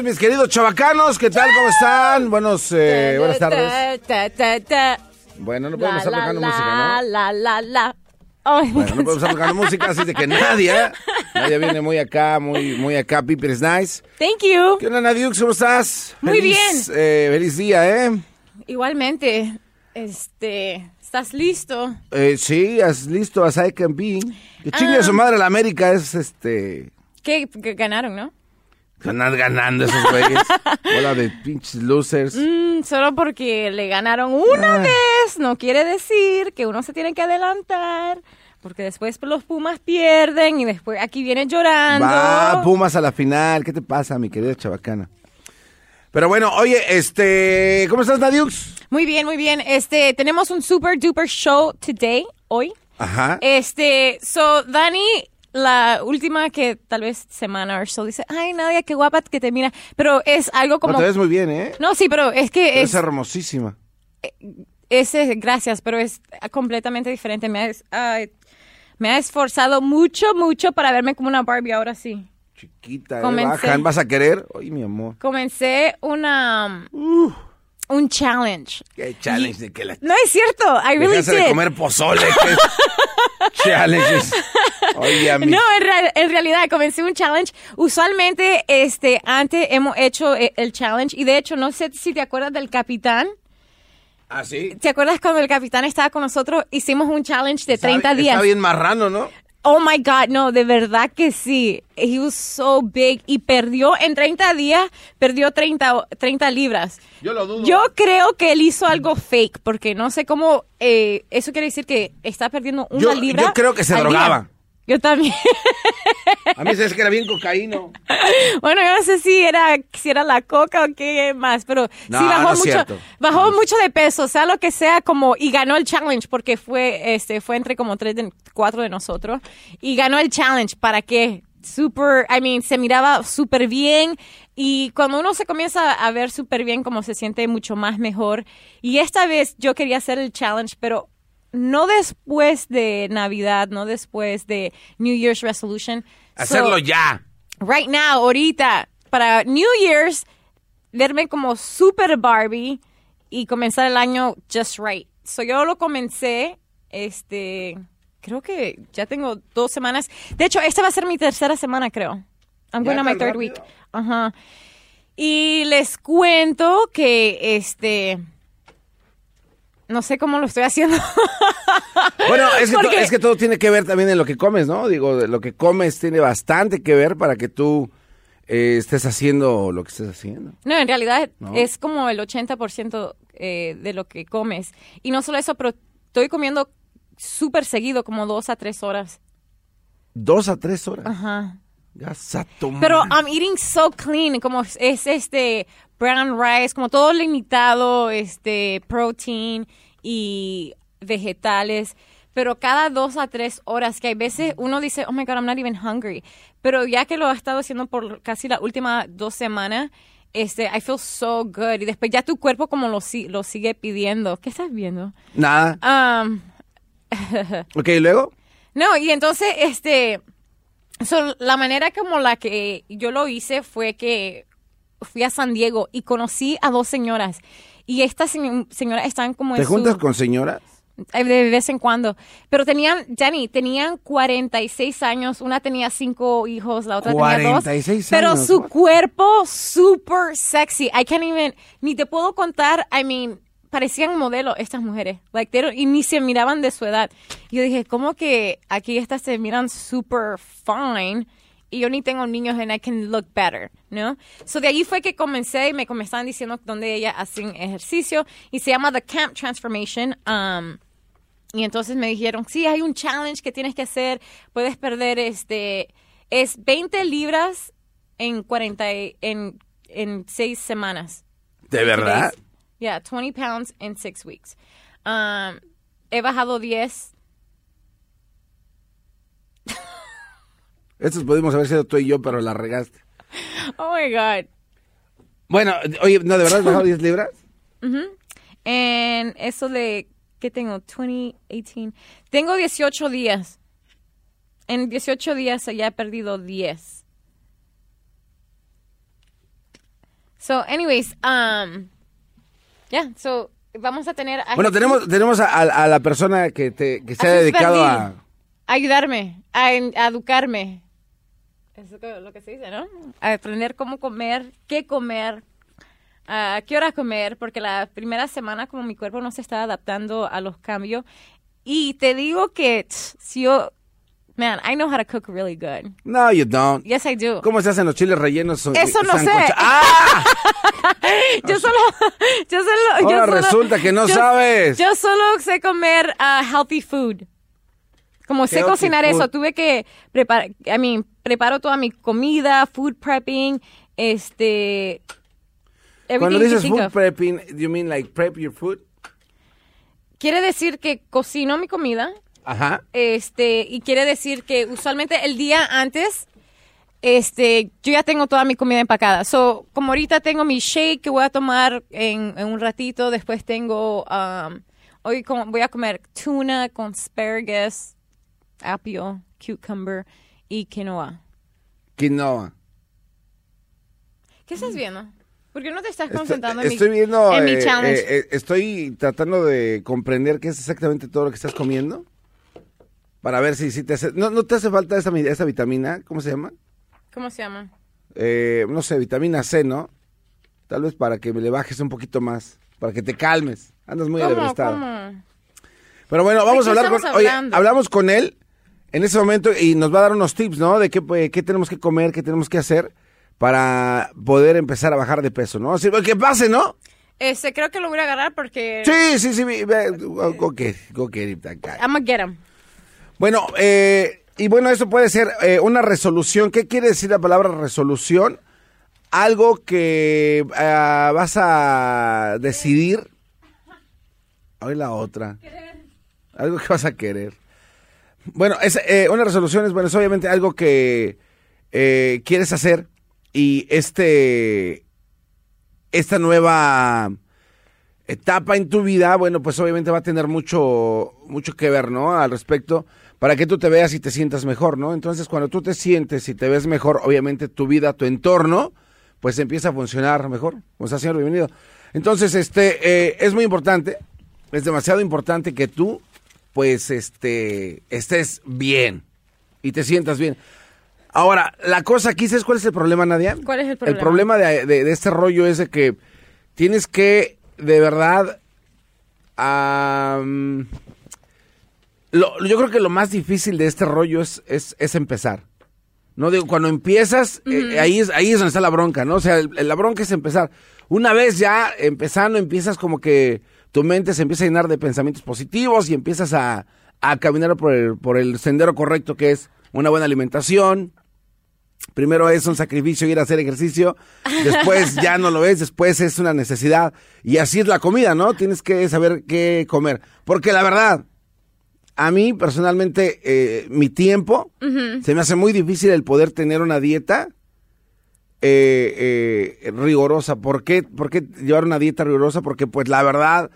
es, mis queridos chavacanos, ¿qué tal? ¿Cómo están? Buenos, eh, buenas tardes. Ta, ta, ta. Bueno, no podemos estar tocando música, ¿no? La, la, la. Ay, Bueno, no podemos estar tocando música, así de que nadie, ¿eh? Nadie viene muy acá, muy, muy acá, Piper is nice. Thank you. ¿Qué onda, Nadiux? ¿Cómo estás? Muy Feliz, eh, feliz día, ¿eh? Igualmente, este, ¿estás listo? Eh, sí, as listo as I can be. Que chingue Ah. a su madre la América es, este... ¿Qué? Que ganaron, ¿no? Ganar ganando esos güeyes. Bola de pinches losers. Mm, solo porque le ganaron una Ah. vez no quiere decir que uno se tiene que adelantar. Porque después los Pumas pierden y después aquí vienen llorando. Va, Pumas a la final. ¿Qué te pasa, mi querida chavacana? Pero bueno, oye, este... ¿Cómo estás, Nadiux? Muy bien, muy bien. Este, tenemos un super duper show today, hoy. Ajá. Este, so, Dani, la última que tal vez semana o so dice, ay, Nadia, qué guapa que te mira. Pero es algo No, como... te ves muy bien, ¿eh? No, sí, pero es que Es es, hermosísima. es, eh, gracias, pero es completamente diferente. Me ha, es- ay, me ha esforzado mucho, mucho para verme como una Barbie ahora sí. Chiquita, ¿eh? Comencé. ¿Vas a querer? Ay, mi amor. Comencé una, un challenge. Qué challenge de que la... No es cierto, I really Dejaste de did. comer pozole. challenges. Oye, a mí. No, en, real- en realidad comencé un challenge. Usualmente, este, antes hemos hecho eh, el challenge y de hecho, no sé si te acuerdas del capitán. ¿Ah, sí? ¿Te acuerdas cuando el capitán estaba con nosotros? Hicimos un challenge de 30 Está- días. Está bien marrano, ¿no? Oh my God, no, de verdad que sí. He was so big y perdió en 30 días, perdió 30, o- 30 libras. Yo lo dudo. Yo creo que él hizo algo fake porque no sé cómo, eh, eso quiere decir que está perdiendo una Yo- libra. yo creo que se al día. Yo también. A mí sabes que era bien cocaíno. Bueno, yo no sé si era, si era la coca o qué más, pero No, sí bajó no es mucho, bajó mucho de peso, sea lo que sea, como, y ganó el challenge porque fue, este, fue entre como tres de, cuatro de nosotros, y ganó el challenge, ¿para qué? Super, I mean, se miraba súper bien, y cuando uno se comienza a ver súper bien, como se siente mucho más mejor, y esta vez yo quería hacer el challenge, pero no después de Navidad, no después de New Year's Resolution. Hacerlo So- ya. right now, ahorita, para New Year's, verme como super Barbie y comenzar el año just right. So yo lo comencé, este, creo que ya tengo dos semanas. De hecho, esta va a ser mi tercera semana, creo. I'm going on my third rápido. week. Ajá. Y les cuento que, este, no sé cómo lo estoy haciendo. Bueno, es que, to- es que todo tiene que ver también en lo que comes, ¿no? Digo, lo que comes tiene bastante que ver para que tú eh, estés haciendo lo que estés haciendo. No, en realidad ¿No? es como el 80% eh, de lo que comes. Y no solo eso, pero estoy comiendo súper seguido, como dos a tres horas. Dos a tres horas. Ajá. Gasato, Pero. I'm eating so clean, como es, es, este brown rice, como todo limitado, este protein y vegetales. Pero cada dos a tres horas, que hay veces uno dice, oh my God, I'm not even hungry. Pero ya que lo he estado haciendo por casi las últimas dos semanas, este, I feel so good. Y después ya tu cuerpo como lo, lo sigue pidiendo. ¿Qué estás viendo? Nada. Um, Ok, ¿y luego? no, y entonces, este, so, la manera como la que yo lo hice fue que fui a San Diego y conocí a dos señoras. Y estas señ- señoras están como ¿Te en juntas su... con señoras? eh, De vez en cuando. Pero tenían, Jenny, tenían 46 años. Una tenía cinco hijos, la otra tenía dos. 46 Pero años, su cuerpo super sexy. I can't even, ni te puedo contar, I mean, parecían modelos estas mujeres. Like, they don't- y ni se miraban de su edad. Yo dije, ¿cómo que aquí estas se miran super fine? Y yo ni tengo niños and I can look better, ¿no? So de ahí fue que comencé y me comenzaban diciendo dónde ellas hacen ejercicio. Y se llama The Camp Transformation. Um, y entonces me dijeron, sí, hay un challenge que tienes que hacer, puedes perder este, es 20 libras en 40, y- en, en 6 semanas. ¿De verdad? Yeah, 20 pounds in 6 weeks. Um, he bajado 10. Estos pudimos haber sido tú y yo, pero la regaste. Oh my God. Bueno, oye, ¿no de verdad has bajado 10 libras? En eso de, ¿qué tengo? 20, 18. Tengo 18 días. En 18 días ya he perdido 10. So, anyways, um, yeah, so vamos a tener a Bueno, tenemos, tenemos a, a- a la persona que, te, que se ha dedicado a... ayudarme, a, educarme. Eso es lo que se dice, ¿no? A aprender cómo comer, qué comer, a qué hora comer, porque la primera semana como mi cuerpo no se estaba adaptando a los cambios. Y te digo que si yo, man, I know how to cook really good. No, you don't. Yes, I do. ¿Cómo se hacen los chiles rellenos? Eso no sé. ¡Ah! Yo solo, yo solo, yo Ahora solo- resulta que no yo- sabes. Yo solo sé comer uh, healthy food. Como sé Healthy cocinar food. eso, tuve que preparar, I mean, preparo toda mi comida, food prepping, este, Cuando everything you dices food of. prepping, you mean like prep your food? Quiere decir que cocino mi comida, Ajá. este, y quiere decir que usualmente el día antes, este, yo ya tengo toda mi comida empacada. So, como ahorita tengo mi shake que voy a tomar en, en un ratito, después tengo, um, hoy como voy a comer tuna con asparagus, apio, cucumber y quinoa. Quinoa. ¿Qué estás viendo? ¿Por qué no te estás Estoy, concentrando en, mi- estoy viendo, en mi eh, challenge? eh, eh, estoy tratando de comprender qué es exactamente todo lo que estás comiendo. Para ver si, si te hace... ¿No, no te hace falta esa, esa vitamina? ¿Cómo se llama? ¿Cómo se llama? Eh, no sé, vitamina C, ¿no? Tal vez para que me le bajes un poquito más. Para que te calmes. Andas muy. ¿Cómo? Pero bueno, vamos a hablar con... Oye, hablamos con él en ese momento y nos va a dar unos tips, ¿no? De qué, pues, qué tenemos que comer, qué tenemos que hacer para poder empezar a bajar de peso, ¿no? Así, que pase, ¿no? Este, creo que lo voy a agarrar porque... Sí, sí, sí. ve- Go get go get it, that guy. I'm gonna get him. Bueno, eh, y bueno, eso puede ser eh, una resolución. ¿Qué quiere decir la palabra resolución? Algo que ah, vas a decidir. Hoy la otra. Algo que vas a querer. Bueno, es, eh, una resolución es, bueno, es obviamente algo que eh, quieres hacer y este, esta nueva etapa en tu vida, bueno, pues obviamente va a tener mucho, mucho que ver, ¿no? Al respecto, para que tú te veas y te sientas mejor, ¿no? Entonces, cuando tú te sientes y te ves mejor, obviamente tu vida, tu entorno, pues empieza a funcionar mejor. ¿Cómo está, señor? Bienvenido. Entonces, este, eh, es muy importante, es demasiado importante que tú, pues, este, estés bien y te sientas bien. Ahora, la cosa aquí, ¿sabes cuál es el problema, Nadia? ¿Cuál es el problema? El problema de, de- de este rollo es de que tienes que, de verdad, lo- yo creo que lo más difícil de este rollo es, es, es empezar. No digo, cuando empiezas, eh, ahí, es, ahí es donde está la bronca, ¿no? O sea, el- la bronca es empezar. Una vez ya empezando, empiezas como que tu mente se empieza a llenar de pensamientos positivos y empiezas a, a caminar por el, por el sendero correcto que es una buena alimentación, Primero es un sacrificio ir a hacer ejercicio, después ya no lo es, después es una necesidad. Y así es la comida, ¿no? Tienes que saber qué comer. Porque la verdad, a mí personalmente, eh, mi tiempo, se me hace muy difícil el poder tener una dieta eh, eh, rigurosa. ¿Por qué, ¿Por qué llevar una dieta rigurosa? Porque pues la verdad,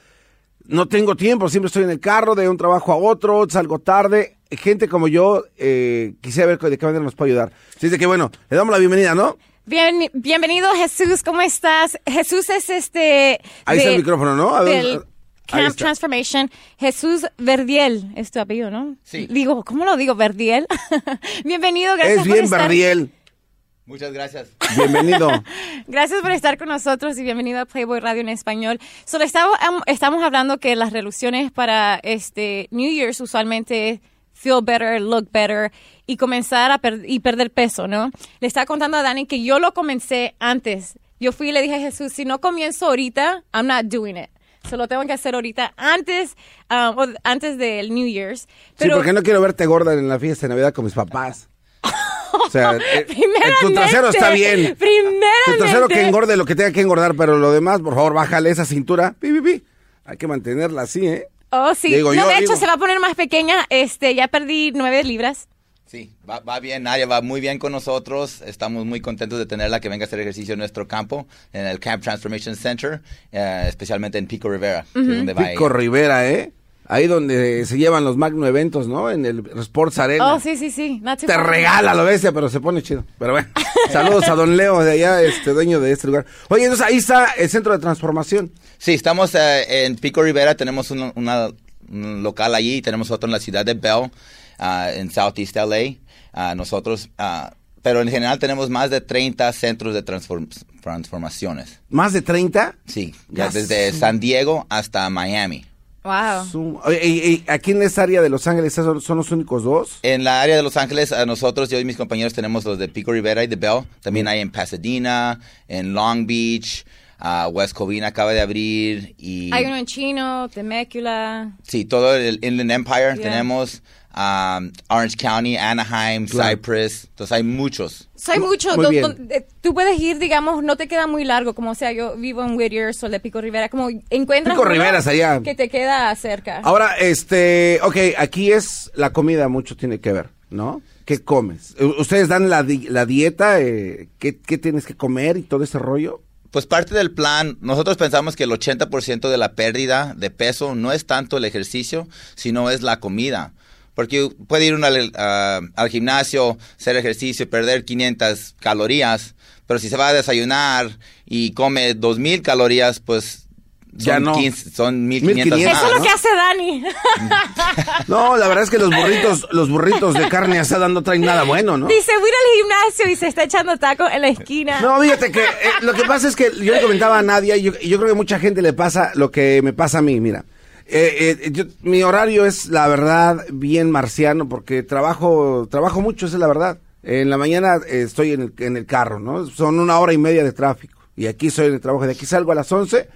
no tengo tiempo, siempre estoy en el carro, de un trabajo a otro, salgo tarde. Gente como yo, eh, quisiera ver de qué manera nos puede ayudar. Así es de que bueno, le damos la bienvenida, ¿no? Bien, bienvenido Jesús, ¿cómo estás? Jesús es este... Ahí está el micrófono, ¿no? A ver, del Camp. Transformation. Jesús Verdiel, es tu apellido, ¿no? Sí. Digo, ¿cómo lo digo? Verdiel. bienvenido, gracias Es por bien estar. Verdiel. Muchas gracias. Bienvenido. Gracias por estar con nosotros y bienvenido a Playboy Radio en español. Solo estamos, am- estamos hablando que las resoluciones para este New Year's usualmente feel better, look better y comenzar a per- y perder peso, ¿no? Le estaba contando a Dani que yo lo comencé antes. Yo fui y le dije a Jesús, si no comienzo ahorita, I'm not doing it. Se lo tengo que hacer ahorita antes, um, o antes del New Year's. Sí, porque no quiero verte gorda en la fiesta de Navidad con mis papás. O sea, eh, tu trasero está bien. Primeramente. Tu trasero que engorde lo que tenga que engordar, pero lo demás, por favor, bájale esa cintura. Pi, pi, pi. Hay que mantenerla así, ¿eh? Oh, sí. Digo, no, yo de hecho, digo- se va a poner más pequeña. Este, ya perdí nueve libras. Sí, va, va bien, Nadia va muy bien con nosotros. Estamos muy contentos de tenerla que venga a hacer ejercicio en nuestro campo, en el Camp Transformation Center, eh, especialmente en Pico Rivera, que es donde va Pico ella. Rivera, ¿eh? Ahí donde se llevan los magno eventos, ¿no? En el Sports Arena. Oh, sí, sí, sí. Te regala lo bestia, pero se pone chido. Pero bueno, saludos a don Leo de allá, este dueño de este lugar. Oye, entonces ahí está el centro de transformación. Sí, estamos eh, en Pico Rivera, tenemos un, una- un local allí, tenemos otro en la ciudad de Bell, en Southeast LA. Ah, nosotros, ah, pero en general tenemos más de 30 centros de transform- transformaciones. Más de 30. Sí, ya desde. San Diego hasta Miami. Wow. Aquí en esta área de Los Ángeles son, son los únicos dos. En la área de Los Ángeles, a nosotros, yo y mis compañeros tenemos los de Pico Rivera y de Bell. También hay en Pasadena, en Long Beach, ah, West Covina acaba de abrir y... Hay uno en Chino, Temecula. Sí, todo el Inland Empire Yeah. tenemos, um, Orange County, Anaheim, Claro. Cypress, entonces hay muchos. Soy mucho. Muy do- bien. do- eh, tú puedes ir, digamos, no te queda muy largo, como sea, yo vivo en Whittier, o de Pico Rivera, como encuentras. Pico uno Riveras allá. Que te queda cerca. Ahora, este, ok, aquí es la comida, mucho tiene que ver, ¿no? ¿Qué comes? ¿Ustedes dan la, di- la dieta? eh, ¿qué, qué tienes que comer y todo ese rollo? Pues parte del plan, nosotros pensamos que el 80% de la pérdida de peso no es tanto el ejercicio, sino es la comida. Porque puede ir uno al, al gimnasio, hacer ejercicio, perder 500 calorías, pero si se va a desayunar y come 2000 calorías, pues Ya son, no. 15 son 1500 1500. más. Eso es lo ¿no? que hace Dani. No, la verdad es que los burritos, los burritos de carne asada no traen nada bueno, ¿no? Dice, voy al gimnasio y se está echando taco en la esquina. No, fíjate que eh, lo que pasa es que yo le comentaba a Nadia y yo, y yo creo que mucha gente le pasa lo que me pasa a mí, mira. Eh, eh, yo- mi horario es, la verdad, bien marciano porque trabajo, trabajo mucho, esa es la verdad. En la mañana eh, estoy en el, en el carro, ¿no? Son una hora y media de tráfico. Y aquí estoy en el trabajo. De aquí salgo a las 11.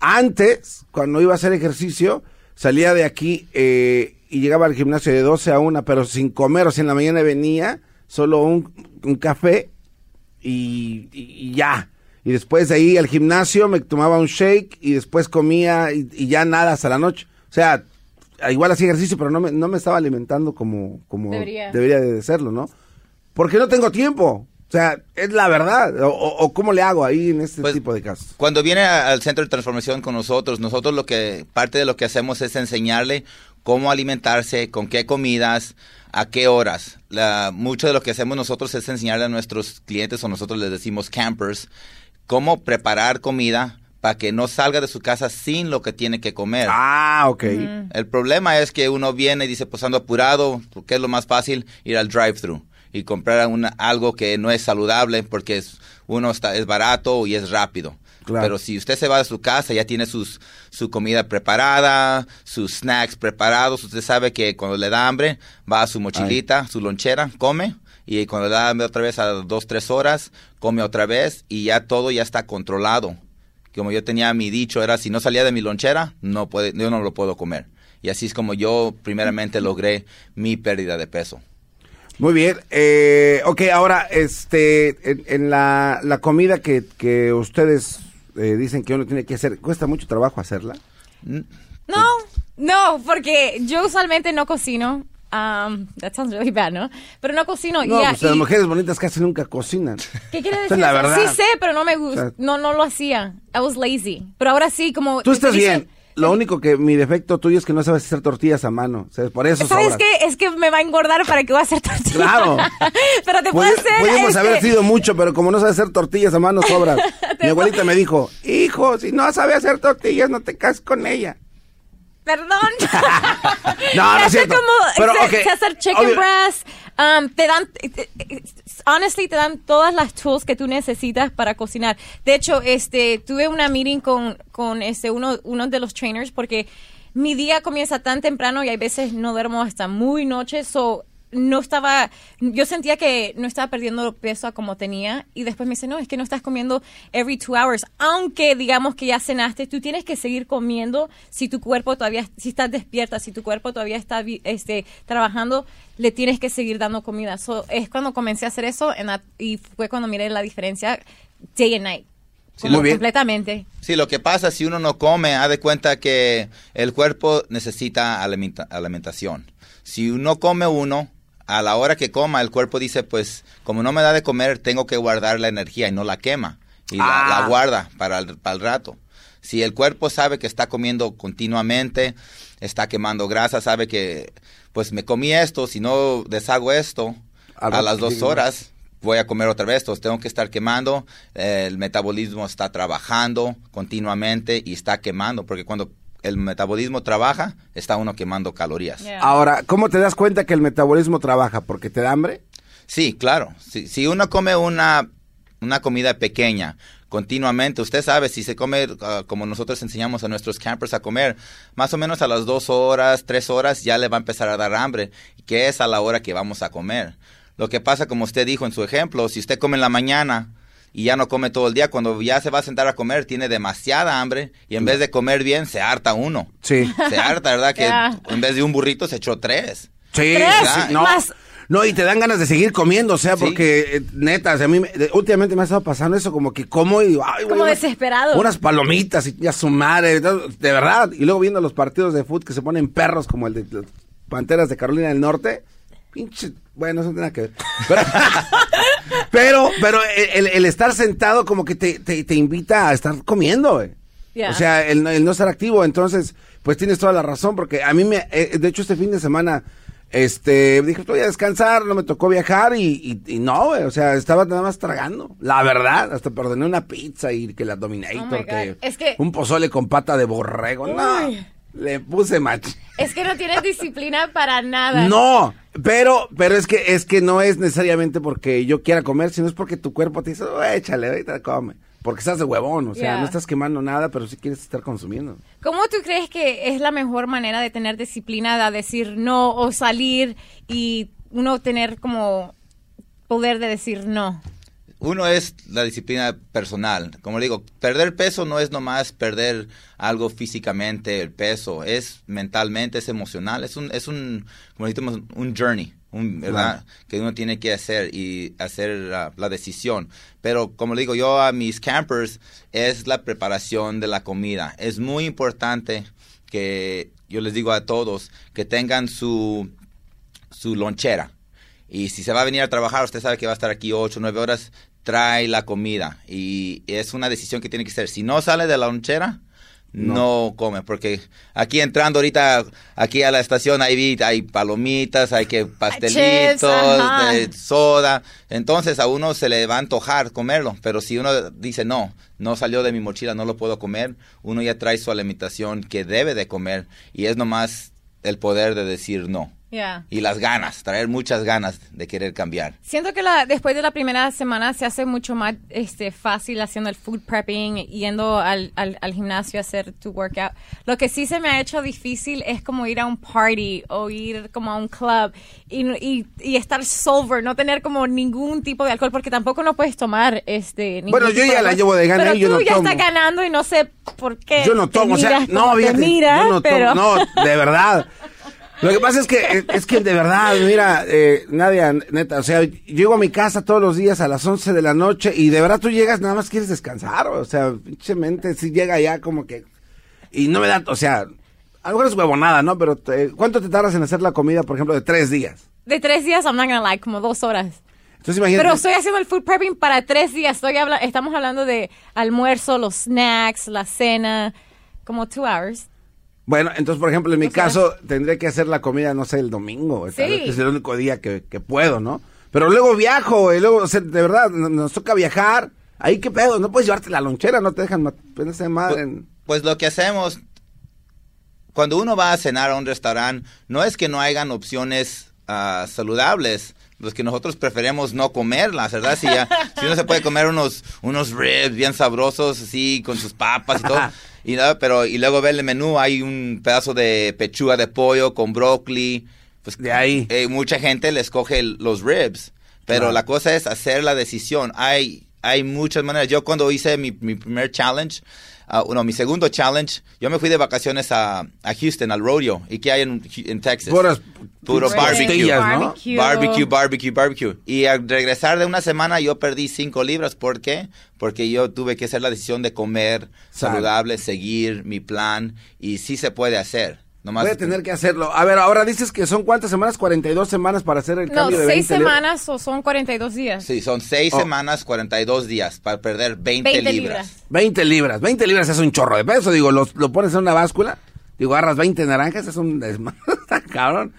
Antes, cuando iba a hacer ejercicio, salía de aquí eh, y llegaba al gimnasio de 12 a 1, pero sin comer. O sea, en la mañana venía solo un, un café y ya. Y después de ahí al gimnasio me tomaba un shake y después comía y, y ya nada hasta la noche. O sea, igual hacía ejercicio, pero no me, no me estaba alimentando como, como Debería. debería de serlo, ¿no? Porque no tengo tiempo. O sea, es la verdad. O, o- o cómo le hago ahí en este Pues, tipo de casos. Cuando viene a- al centro de transformación con nosotros, nosotros lo que parte de lo que hacemos es enseñarle cómo alimentarse, con qué comidas, a qué horas. La- mucho de lo que hacemos nosotros es enseñarle a nuestros clientes o nosotros les decimos campers cómo preparar comida para que no salga de su casa sin lo que tiene que comer. Ah, ok. El problema es que uno viene y dice, pues ando apurado, ¿qué es lo más fácil? Ir al drive-thru y comprar una- algo que no es saludable porque es, uno está, es barato y es rápido. Claro. Pero si usted se va de su casa, ya tiene sus, su comida preparada, sus snacks preparados, usted sabe que cuando le da hambre, va a su mochilita, su lonchera, come, y cuando le da otra vez a dos, tres horas, come otra vez, y ya todo ya está controlado como yo tenía mi dicho, era si no salía de mi lonchera, no puede, yo no lo puedo comer. Y así es como yo primeramente logré mi pérdida de peso. Muy bien. Eh, ok, ahora, este, en, en la, la comida que, que ustedes eh, dicen que uno tiene que hacer, ¿cuesta mucho trabajo hacerla? No, no, porque yo usualmente no cocino. Um, that sounds really bad, ¿no? Pero no cocino. No, y, pues las y- mujeres bonitas casi nunca cocinan. ¿Qué quiere decir? la verdad. Sí sé, pero no me gusta. O sea- no, no lo hacía. I was lazy. Pero ahora sí, como... Tú estás bien. Lo único que mi defecto tuyo es que no sabes hacer tortillas a mano. ¿sabes? Por eso ¿Sabes sobras. qué? Es que me va a engordar para que voy a hacer tortillas. Claro. pero te puedo hacer... Pudimos este, haber sido mucho, pero como no sabes hacer tortillas a mano, sobras. Mi abuelita me dijo, hijo, si no sabe hacer tortillas, no te cases con ella. Perdón. No, no es cierto. como Pero, sé- ok, sé hacer chicken obvio- breast. um, te dan, eh, eh, honestly, te dan todas las tools que tú necesitas para cocinar. De hecho, este, tuve una meeting con, con este, uno, uno de los trainers porque mi día comienza tan temprano y hay veces no duermo hasta muy noche, so no estaba, yo sentía que no estaba perdiendo peso a como tenía y después me dice, no, es que no estás comiendo every two hours, aunque digamos que ya cenaste, tú tienes que seguir comiendo si tu cuerpo todavía, si estás despierta, si tu cuerpo todavía está este, trabajando, le tienes que seguir dando comida. So, es cuando comencé a hacer eso that- y fue cuando miré la diferencia day and night. Sí, completamente. Sí, lo que pasa si uno no come, haz de cuenta que el cuerpo necesita alimenta- alimentación. Si uno come uno, a la hora que coma, el cuerpo dice, pues, como no me da de comer, tengo que guardar la energía y no la quema. Y la, Ah. la guarda para el, para el rato. Si el cuerpo sabe que está comiendo continuamente, está quemando grasa, sabe que, pues, me comí esto, si no deshago esto, a las dos horas voy a comer otra vez, entonces tengo que estar quemando, eh, el metabolismo está trabajando continuamente y está quemando, porque cuando el metabolismo trabaja, está uno quemando calorías. Yeah. Ahora, ¿cómo te das cuenta que el metabolismo trabaja? ¿Porque te da hambre? Sí, claro. Si, si uno come una, una comida pequeña continuamente, usted sabe, si se come ah, como nosotros enseñamos a nuestros campers a comer, más o menos a las dos horas, tres horas, ya le va a empezar a dar hambre, que es a la hora que vamos a comer. Lo que pasa, como usted dijo en su ejemplo, si usted come en la mañana y ya no come todo el día, cuando ya se va a sentar a comer, tiene demasiada hambre y en vez de comer bien, se harta uno. Sí. Se harta, ¿verdad? Que en vez de un burrito se echó tres. Sí, Tres no. más. No, y te dan ganas de seguir comiendo, o sea, Sí. porque eh, neta, o sea, a mí me- últimamente me ha estado pasando eso, como que como y digo, ay, güey, Como unas- desesperado. Unas palomitas y ya su madre, de de verdad. Y luego viendo los partidos de fútbol que se ponen perros como el de las Panteras de Carolina del Norte, pinche, bueno, eso no tiene nada que ver. Pero, pero, pero el, el estar sentado como que te, te, te invita a estar comiendo, güey. Yeah. O sea, el, no- el no estar activo, entonces, pues tienes toda la razón, porque a mí me, eh, de hecho este fin de semana, este, dije, voy a descansar, no me tocó viajar y, y, y no, güey, o sea, estaba nada más tragando, la verdad, hasta perdoné una pizza y que la Oh Dominator, God. que, Es que- un pozole con pata de borrego, no. Le puse mach. Es que no tienes disciplina para nada. No, pero, pero es que, es que no es necesariamente porque yo quiera comer, sino es porque tu cuerpo te dice, "Oh, échale, ahorita come. Porque estás de huevón, o sea, Yeah. no estás quemando nada, pero sí quieres estar consumiendo. ¿Cómo tú crees que es la mejor manera de tener disciplina, de decir no o salir y uno tener como poder de decir no? Uno es la disciplina personal. Como le digo, perder peso no es nomás perder algo físicamente, el peso, es mentalmente, es emocional, es un, es un, como decimos, un journey, un, ¿verdad? Que uno tiene que hacer y hacer la, la decisión. Pero como le digo yo a mis campers, es la preparación de la comida. Es muy importante que yo les digo a todos que tengan su, su lonchera. Y si se va a venir a trabajar, usted sabe que va a estar aquí 8 o 9 horas, trae la comida. Y es una decisión que tiene que ser. Si no sale de la lonchera, no, come. Porque aquí entrando ahorita, aquí a la estación, ahí vi, hay palomitas, hay que pastelitos, ajá. de soda. Entonces a uno se le va a antojar comerlo. Pero si uno dice, no, no salió de mi mochila, no lo puedo comer, uno ya trae su alimentación que debe de comer. Y es nomás el poder de decir no. Yeah. Y las ganas, traer muchas ganas de querer cambiar. Siento que la, después de la primera semana se hace mucho más este, fácil haciendo el food prepping, yendo al, al, al gimnasio a hacer tu workout. Lo que sí se me ha hecho difícil es como ir a un party o ir como a un club y, y, y estar sober, no tener como ningún tipo de alcohol, porque tampoco no puedes tomar este. Bueno, yo ya la llevo de gana Pero y yo tú no ya tomo. estás ganando y no sé por qué. Yo no te tomo, o sea, miras no, miras, yo no tomo, pero- no, de verdad. Lo que pasa es que, es que de verdad, mira, eh, Nadia, neta, o sea, yo llego a mi casa todos los días a las 11 de la noche y de verdad tú llegas, nada más quieres descansar, o sea, pinche mente, si llega ya como que, y no me da, o sea, a lo mejor es huevonada, ¿no? Pero, te- ¿cuánto te tardas en hacer la comida, por ejemplo, de tres días? De tres días, I'm not gonna lie, como dos horas. Entonces imagínate. Pero estoy haciendo el food prepping para tres días. Estoy habla estamos hablando de almuerzo, los snacks, la cena, como two hours. Bueno, entonces, por ejemplo, en mi O sea- caso, tendré que hacer la comida, no sé, el domingo, Sí. vez, que es el único día que, que puedo, ¿no? Pero luego viajo, y luego, o sea, de verdad, no- nos toca viajar. Ahí, ¿qué pedo? No puedes llevarte la lonchera, no te dejan ponerse madre. en- Pues lo que hacemos, cuando uno va a cenar a un restaurante, no es que no hayan opciones ah, saludables, los que nosotros preferimos no comerlas, ¿verdad? Si, ya- si uno se puede comer unos, unos ribs bien sabrosos, así, con sus papas y todo. Y, nada, pero, y luego ver el menú, hay un pedazo de pechuga de pollo con brócoli. Pues, De ahí. eh, mucha gente le escoge el- los ribs, pero la cosa es hacer la decisión. Hay, hay muchas maneras. Yo cuando hice mi, mi primer challenge, ah, no, mi segundo challenge, yo me fui de vacaciones a, a Houston, al rodeo. ¿Y qué hay en, en Texas? Puras- Puro barbecue. ¿no? Barbecue. Barbecue, barbecue, barbecue. Y al regresar de una semana yo perdí cinco libras. ¿Por qué? Porque yo tuve que hacer la decisión de comer Sal. saludable, seguir mi plan. Y sí se puede hacer. Nomás Voy a tener que hacerlo. A ver, ahora dices que son cuántas semanas? 42 semanas para hacer el No, cambio de seis 20 libras. semanas o son 42 días. Sí, son seis Oh. semanas, 42 días para perder 20, 20 libras. libras. 20 libras. 20 libras es un chorro de peso. Digo, lo, lo pones en una báscula. Digo, agarras 20 naranjas, es un cabrón.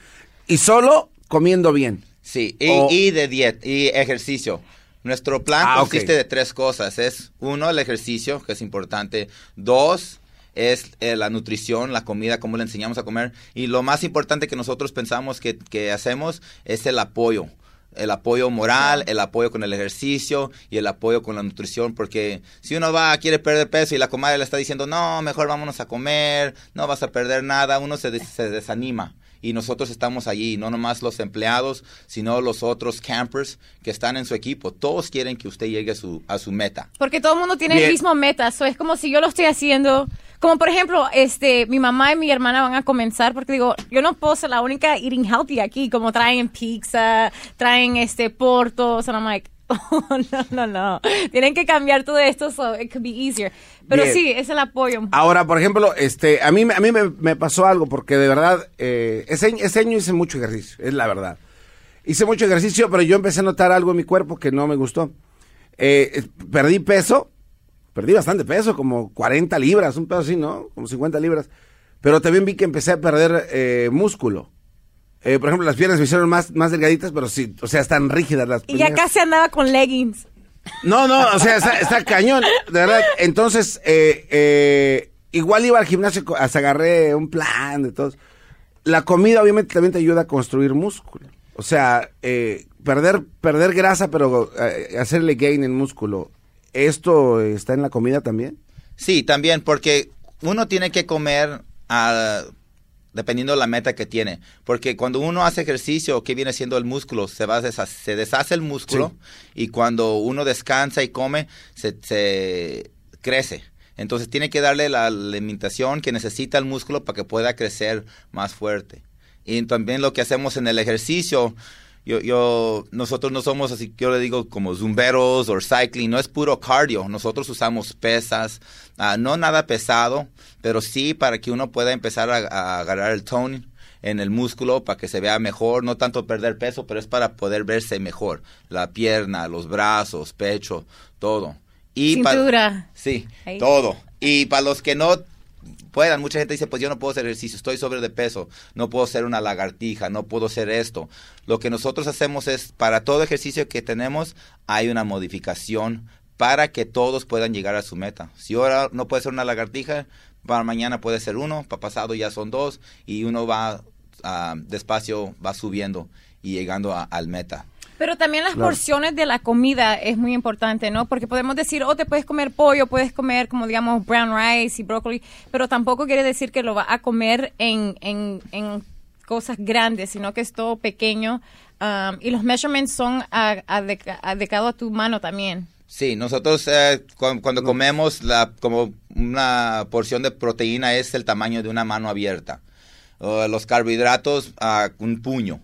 Y solo comiendo bien. Sí, y, de dieta y ejercicio. Nuestro plan Ah, consiste de tres cosas. Es uno, el ejercicio, que es importante. Dos, es eh, la nutrición, la comida, cómo le enseñamos a comer. Y lo más importante que nosotros pensamos que, que hacemos es el apoyo. El apoyo moral, el apoyo con el ejercicio y el apoyo con la nutrición, porque si uno va, quiere perder peso y la comadre le está diciendo, no, mejor vámonos a comer, no vas a perder nada, uno se, des- se desanima y nosotros estamos allí, no nomás los empleados, sino los otros campers que están en su equipo. Todos quieren que usted llegue a su, a su meta. Porque todo el mundo tiene Bien. el mismo meta. So, es como si yo lo estoy haciendo. Como por ejemplo, este, mi mamá y mi hermana van a comenzar porque digo, yo no puedo ser la única eating healthy aquí. Como traen pizza, traen este portos. And I'm like, oh, no, no, no. Tienen que cambiar todo esto so it could be easier. Pero Bien. sí, es el apoyo. Ahora, por ejemplo, este, a mí, me- a mí me, me pasó algo porque de verdad, eh, ese, año- ese año hice mucho ejercicio, es la verdad. Hice mucho ejercicio, pero yo empecé a notar algo en mi cuerpo que no me gustó. Eh, perdí peso, perdí bastante peso, como 40 libras, un peso así, ¿no? Como 50 libras. Pero también vi que empecé a perder eh, músculo. Eh, por ejemplo, las piernas me hicieron más, más delgaditas, pero sí, o sea, están rígidas las Y ya piernas. casi andaba con leggings. No, no, o sea, está, está cañón, de verdad. Entonces, eh, eh, igual iba al gimnasio, hasta agarré un plan de todos. La comida obviamente también te ayuda a construir músculo. O sea, eh, perder, perder grasa, pero eh, hacerle gain en músculo. ¿Esto está en la comida también? Sí, también porque uno tiene que comer ah, dependiendo de la meta que tiene. Porque cuando uno hace ejercicio, ¿qué viene siendo el músculo? Se, va a desha- se deshace el músculo y cuando uno descansa y come, se, se crece. Entonces tiene que darle la alimentación que necesita el músculo para que pueda crecer más fuerte. Y también lo que hacemos en el ejercicio, yo, yo, nosotros no somos así, yo le digo como zumberos o cycling, no es puro cardio. Nosotros usamos pesas, ah, no nada pesado, pero sí para que uno pueda empezar a, a agarrar el tone en el músculo para que se vea mejor, no tanto perder peso, pero es para poder verse mejor. La pierna, los brazos, pecho, todo. Y Cintura. Sí, Ahí. todo. Y para los que no puedan, mucha gente dice, pues yo no puedo hacer ejercicio, estoy sobre de peso, no puedo ser una lagartija, no puedo hacer esto. Lo que nosotros hacemos es, para todo ejercicio que tenemos, hay una modificación para que todos puedan llegar a su meta. Si ahora no puede ser una lagartija, para mañana puede ser uno, para pasado ya son dos, y uno va ah, despacio, va subiendo y llegando a- al meta. Pero también las Claro. porciones de la comida es muy importante, ¿no? Porque podemos decir, oh, te puedes comer pollo, puedes comer, como digamos, brown rice y brócoli, pero tampoco quiere decir que lo va a comer en, en, en cosas grandes, sino que es todo pequeño. um, y los measurements son a- adeca- adecuados a tu mano también. Sí, nosotros eh, cu- cuando comemos la, como una porción de proteína es el tamaño de una mano abierta. Uh, los carbohidratos, ah, un puño,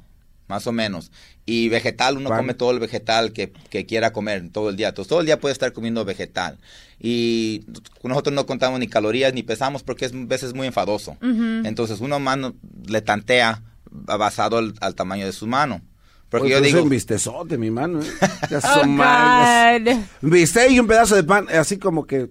más o menos. Y vegetal, uno Pan. come todo el vegetal que, que quiera comer todo el día. Entonces, todo el día puede estar comiendo vegetal. Y nosotros no contamos ni calorías ni pesamos porque es a veces muy enfadoso. Entonces, uno mano le tantea basado al, al tamaño de su mano. Porque Oye, yo digo... un bistezote, mi mano. ¿eh? Ya Oh, son God. Bistec y un pedazo de pan, así como que,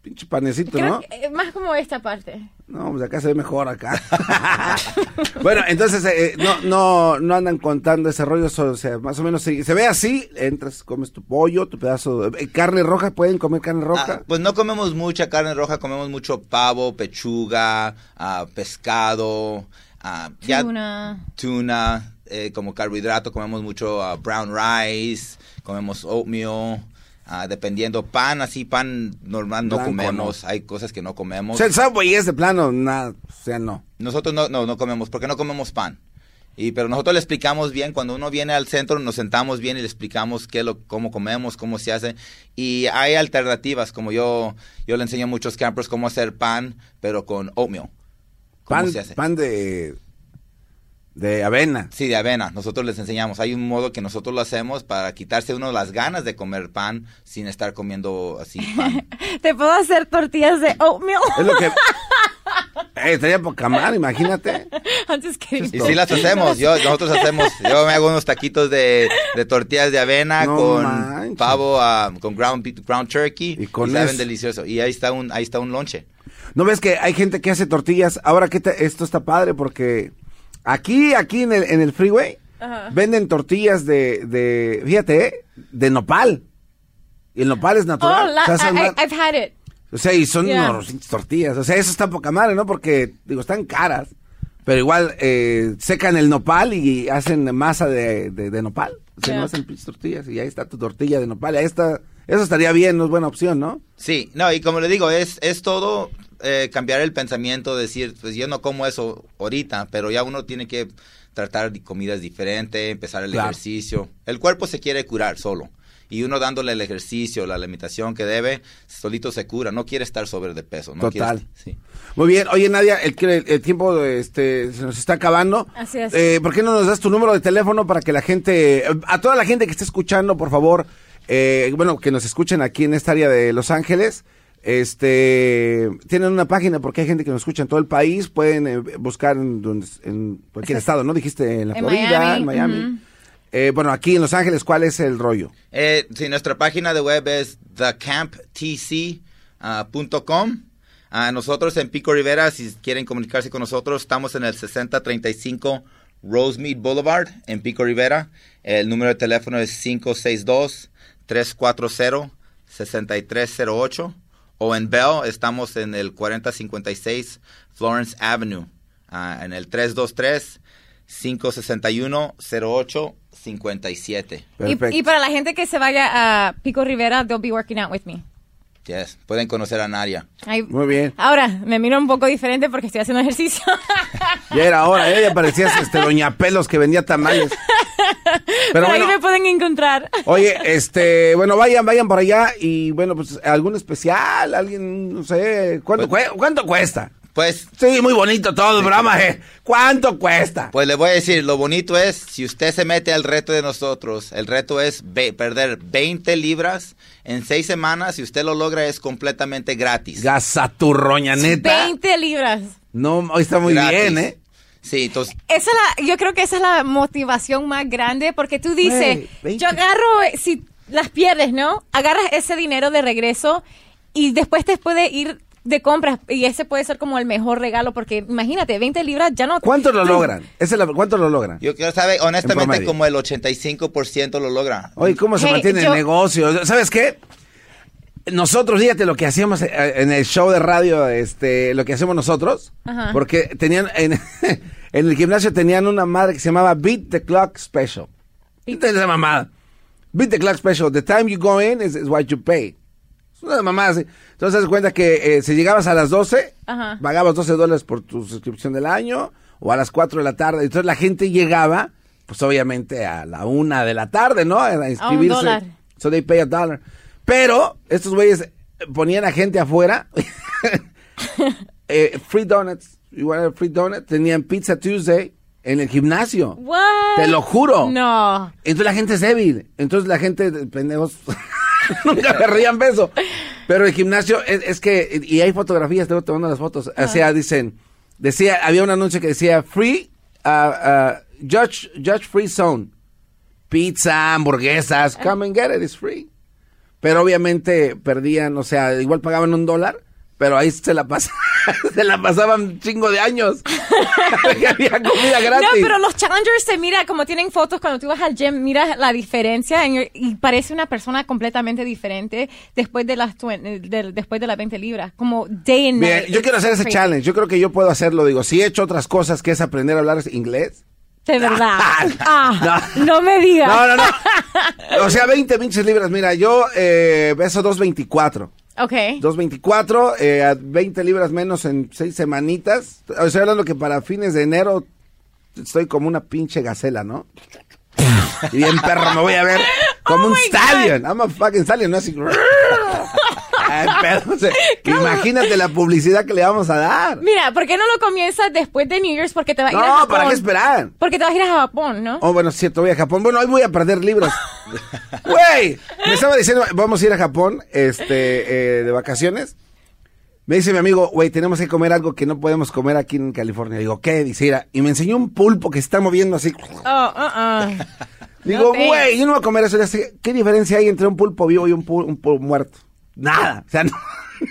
pinche panecito, Creo ¿no? que, eh, más como esta parte. No, pues acá se ve mejor acá. bueno, entonces eh, no, no, no andan contando ese rollo, o sea, más o menos se, se ve así, entras, comes tu pollo, tu pedazo de eh, carne roja, pueden comer carne roja. Ah, pues no comemos mucha carne roja, comemos mucho pavo, pechuga, ah, pescado, ah, ya- Tuna. tuna, eh, como carbohidrato, comemos mucho ah, brown rice, comemos oatmeal, ah, dependiendo, pan, así, pan normal no Blanco, comemos, hay cosas que no o comemos. sea, el Subway es de plano, nada, o sea, no. Nosotros no, no, no comemos, porque no comemos pan. Y, pero nosotros le explicamos bien, cuando uno viene al centro, nos sentamos bien y le explicamos qué lo, cómo comemos, cómo se hace. Y hay alternativas, como yo, yo le enseño a muchos campers cómo hacer pan, pero con oatmeal. ¿Cómo Pan, se hace? pan de, de avena. Sí, de avena. Nosotros les enseñamos. Hay un modo que nosotros lo hacemos para quitarse uno las ganas de comer pan sin estar comiendo así pan. Te puedo hacer tortillas de oatmeal. Es lo que, Eh, estaría poca madre, imagínate. I'm just kidding. Y sí las hacemos, yo, nosotros hacemos, yo me hago unos taquitos de, de tortillas de avena No con manches. pavo, ah, con ground, ground turkey, Y y, con saben eso. delicioso. Y ahí está un, ahí está un lonche. ¿No ves que hay gente que hace tortillas? Ahora que esto está padre porque aquí, aquí en el, en el freeway venden tortillas de, de, fíjate, eh, de nopal. Y el nopal es Oh, natural. la- O sea, son I, I've had it. o sea, y son Yeah. unos tortillas. O sea, eso está poca madre, ¿no? Porque, digo, están caras. Pero igual eh, secan el nopal y hacen masa de, de, de nopal. O sea, Yeah. no hacen pinches tortillas. Y ahí está tu tortilla de nopal. Ahí está. Eso estaría bien, no es buena opción, ¿no? Sí, no, y como le digo, es, es todo eh, cambiar el pensamiento, decir, pues yo no como eso ahorita, pero ya uno tiene que tratar de comidas diferentes, empezar el Claro. ejercicio. El cuerpo se quiere curar solo. Y uno dándole el ejercicio, la alimentación que debe, solito se cura. No quiere estar sobre de peso. No quiere Total. sí. Muy bien, oye Nadia, el, el- el tiempo este, se nos está acabando. Así es. Eh, ¿Por qué no nos das tu número de teléfono para que la gente, a toda la gente que esté escuchando, por favor, eh, bueno, que nos escuchen aquí en esta área de Los Ángeles, este, tienen una página porque hay gente que nos escucha en todo el país, pueden eh, buscar en, donde- en cualquier estado, ¿no? Dijiste en la En Florida, Miami, en Miami. ujú. Eh, bueno, aquí en Los Ángeles, ¿cuál es el rollo? Eh, sí, nuestra página de web es thecamptc.com. Ah, nosotros en Pico Rivera, si quieren comunicarse con nosotros, estamos en el 6035 Rosemead Boulevard en Pico Rivera. El número de teléfono es 562-340-6308. O en Bell estamos en el 4056 Florence Avenue, ah, en el 323-561-0857. Y, Perfecto. y para la gente que se vaya a Pico Rivera, they'll be working out with me. Yes, pueden conocer a Nadia. Ahí- Muy bien. Ahora, me miro un poco diferente porque estoy haciendo ejercicio. Ya era hora, ¿eh? ya parecías este Doña Pelos que vendía tamales. Pero Pero bueno, ahí me pueden encontrar. Oye, este, bueno, vayan, vayan por allá y bueno, pues algún especial, alguien, no sé, ¿cuánto, Pues- ¿cuánto cuesta? Pues, Sí, muy bonito todo el programa, eh. ¿Cuánto cuesta? pues le voy a decir, lo bonito es, si usted se mete al reto de nosotros, el reto es ve- perder 20 libras en 6 semanas, si usted lo logra es completamente gratis. Gasaturroña, neta. 20 libras. No, hoy está muy Gratis. bien, ¿eh? Sí, entonces, Esa es la, yo creo que esa es la motivación más grande porque tú dices, Güey, 20. yo agarro, eh, si las pierdes, ¿no? Agarras ese dinero de regreso y después te puede ir de compras y ese puede ser como el mejor regalo porque imagínate, 20 libras ya no... ¿Cuánto lo logran? La- ¿Cuánto lo logran? yo quiero saber, honestamente, como el 85% lo logra. Oye, ¿cómo se Hey, mantiene yo- el negocio? ¿Sabes qué? Nosotros, fíjate lo que hacíamos eh, en el show de radio, este, lo que hacemos nosotros, Ajá. porque tenían, en, en el gimnasio tenían una madre que se llamaba Beat the Clock Special. Beat- Beat esa mamada. Beat the Clock Special. The time you go in is, is what you pay. Una mamada así. Entonces, das cuenta que eh, si llegabas a las 12, Ajá. pagabas 12 dólares por tu suscripción del año, o a las 4 de la tarde. Entonces la gente llegaba, pues obviamente a la 1 de la tarde, ¿no? A inscribirse. dólar. So they pay a dollar. Pero estos güeyes ponían a gente afuera. eh, free donuts. You want a free donut? Tenían Pizza Tuesday en el gimnasio. What? Te lo juro. No. Entonces la gente es débil. Entonces la gente, pendejos, nunca me rían beso. Pero el gimnasio es, es que, y hay fotografías, tengo tomando las fotos. O sea, dicen, decía, había un anuncio que decía free, uh, uh, judge, judge free zone. Pizza, hamburguesas, come and get it, it's free. Pero obviamente perdían, o sea, igual pagaban un dólar, pero ahí se la pasaban, se la pasaban un chingo de años. Había comida gratis. No, pero los challengers se mira, como tienen fotos cuando tú vas al gym, mira la diferencia en- y parece una persona completamente diferente después de las de- después de las 20 libras, como day and Bien, night. yo quiero hacer ese Crazy. challenge. Yo creo que yo puedo hacerlo. Digo, si he hecho otras cosas que es aprender a hablar inglés. De verdad. Ah, no. me digas. No, no, no. O sea, 20 pinches libras. Mira, yo eh, peso 224. Ok. 224, eh, a 20 libras menos en 6 semanitas. O sea, hablando que para fines de enero estoy como una pinche gacela, ¿no? Y bien perro, me voy a ver como Oh un stallion. I'm a fucking stallion, no así. Ay, pedo, o sea, imagínate la publicidad que le vamos a dar. Mira, ¿por qué no lo comienzas después de New Year's? Porque te vas a ir a No, Japón. ¿para qué esperar? Porque te vas a ir a Japón, ¿no? Oh, bueno, cierto, voy a Japón. Bueno, hoy voy a perder libras. Güey, me estaba diciendo, vamos a ir a Japón, este, eh, de vacaciones. Me dice mi amigo, güey, tenemos que comer algo que no podemos comer aquí en California. Digo, ¿qué? Dice, "Mira", y me enseñó un pulpo que se está moviendo así. Oh, uh-uh. Digo, thanks. güey, yo no voy a comer eso. Sé, ¿Qué diferencia hay entre un pulpo vivo y un, pul- un pulpo muerto? Nada. O sea, no,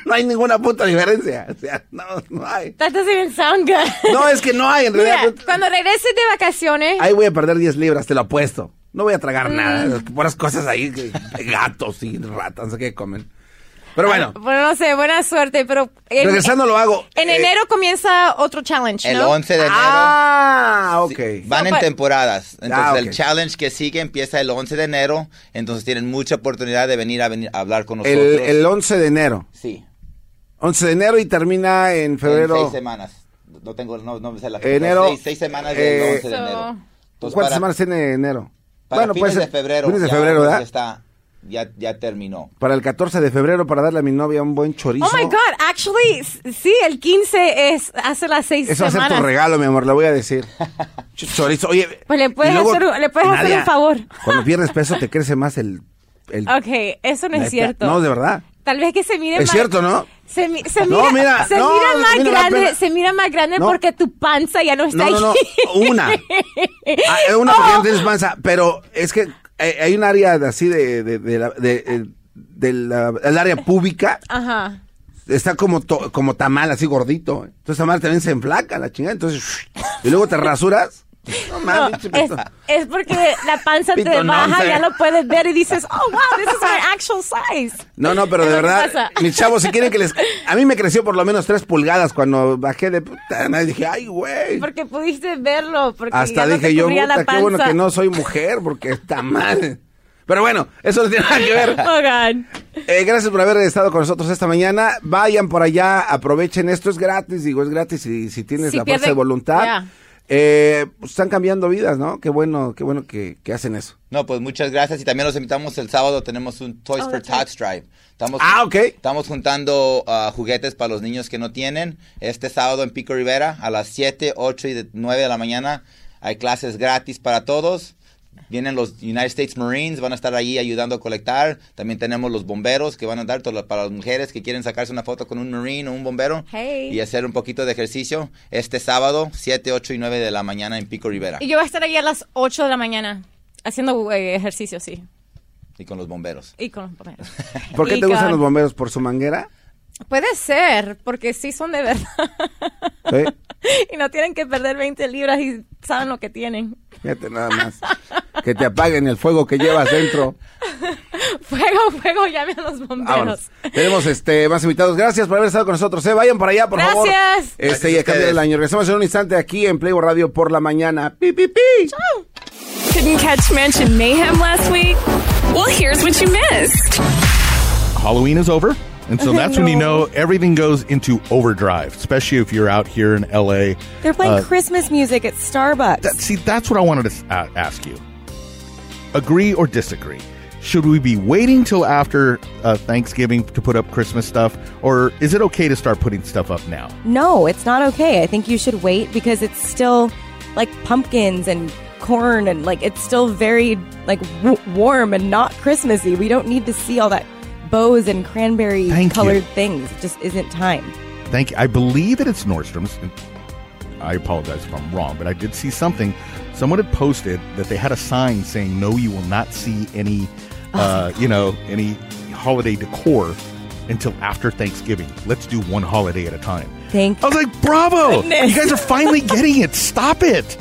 no hay ninguna puta diferencia. O sea, no, no hay. That doesn't even sound good. No, es que no hay en Mira, realidad. cuando regreses de vacaciones, Ahí voy a perder 10 libras, te lo apuesto. No voy a tragar Mm. nada. Puras cosas ahí, gatos y ratas, no sé qué comen. Pero bueno, bueno, no sé, buena suerte, pero en, regresando lo hago. en Eh, enero comienza otro challenge, El ¿no? 11 de enero. Ah, ok. Sí, van en So, but- temporadas. Entonces Ah, ok. el challenge que sigue empieza el 11 de enero. Entonces tienen mucha oportunidad de venir a, venir a hablar con nosotros. El, el 11 de enero. Sí. 11 de enero y termina en En febrero. seis semanas. No tengo, no, no me sé la fecha. Enero, Seis, seis semanas del eh, 11 de So- enero. Entonces, ¿Cuántas para- semanas tiene enero? Para puede fines ser de febrero. Fines de ya, febrero, pues, ¿verdad? Ya está. Ya, ya terminó. Para el 14 de febrero, para darle a mi novia un buen chorizo. Oh my God, actually, sí, el 15 es hace las seis Eso va a ser semanas. tu regalo, mi amor, le voy a decir. Ch- Chorizo, oye. Pues le puedes luego, hacer un- le puedes hacer Nadia, un favor. Cuando pierdes peso te crece más el... el Ok, eso no es cierto. No, de verdad. Tal vez que se mire Es más. cierto, ¿no? Se, No, mira, se no, mira más grande, se mira más grande No. porque tu panza ya no está No, aquí. una. Ah, eh, una porque no tienes panza, pero es que hay, hay un área así de, de, de la- de- eh, de la- el área pública, Ajá. está como to- como tamal, así gordito. Entonces tamal también se enflaca la chingada, entonces y luego te rasuras. No No, mames, es, chipito. es porque la panza te no, baja, ya lo puedes ver y dices, oh wow, this is my actual size. No, no, pero de verdad, mis chavos, si quieren que les... A mí me creció por lo menos tres pulgadas cuando bajé de puta. Dije, ay, güey. Porque pudiste verlo, porque Hasta no dije te yo, puta, qué bueno que no soy mujer, porque está mal. Pero bueno, eso no tiene nada que ver. Oh God. Eh, gracias por haber estado con nosotros esta mañana. Vayan por allá, aprovechen. Esto es gratis, digo, es gratis y si tienes Si la fuerza de voluntad. ya. Eh, pues, están cambiando vidas, ¿no? Qué bueno, qué bueno que, que hacen eso. No, pues muchas gracias y también los invitamos el sábado. Tenemos un Toys Oh, for. Tots Drive. Estamos, Ah, ok. Estamos juntando ah, juguetes para los niños que no tienen. Este sábado en Pico Rivera a las 7, 8 y de- 9 de la mañana hay clases gratis para todos. Vienen los United States Marines, van a estar ahí ayudando a colectar. También tenemos los bomberos que van a dar to- para las mujeres que quieren sacarse una foto con un Marine o un bombero Hey. y hacer un poquito de ejercicio. Este sábado, 7, 8 y 9 de la mañana en Pico Rivera Y yo voy a estar ahí a las 8 de la mañana haciendo eh, ejercicio, sí. y con los bomberos. Y con los bomberos. ¿Por qué Y te gustan los bomberos? ¿Por su manguera? Puede ser, porque sí son de verdad. ¿Sí? y no tienen que perder 20 libras y saben lo que tienen. Fíjate nada más. Que te apaguen el fuego que llevas dentro. Fuego, fuego, llamen a los Vámonos. bomberos. Tenemos este más invitados. Gracias por haber estado con nosotros. ¿eh? Vayan por allá, por favor. Gracias. Este, y Gracias a cambio del año. Regresamos en un instante aquí en Playboy Radio por la mañana. Pi, pi, pi. Couldn't catch Mansion Mayhem last week? Well, here's what you missed. Halloween is over. And so that's when you know everything goes into overdrive, especially if you're out here in LA. They're playing Uh, Christmas music at Starbucks. That, see, that's what I wanted to uh, ask you. Agree or disagree? Should we be waiting till after uh, Thanksgiving to put up Christmas stuff, or is it okay to start putting stuff up now? no, it's not okay. I think you should wait because it's still like pumpkins and corn and like it's still very like w- warm and not Christmassy. We don't need to see all that bows and cranberry Thank colored you. things. It just isn't time. Thank you. I believe that it's Nordstrom's. I apologize if I'm wrong, but I did see something. Someone had posted that they had a sign saying, "No, you will not see any, uh, you know, any holiday decor until after Thanksgiving. Let's do one holiday at a time." Thank I was like, "Bravo! Goodness. You guys are finally getting it. Stop it!"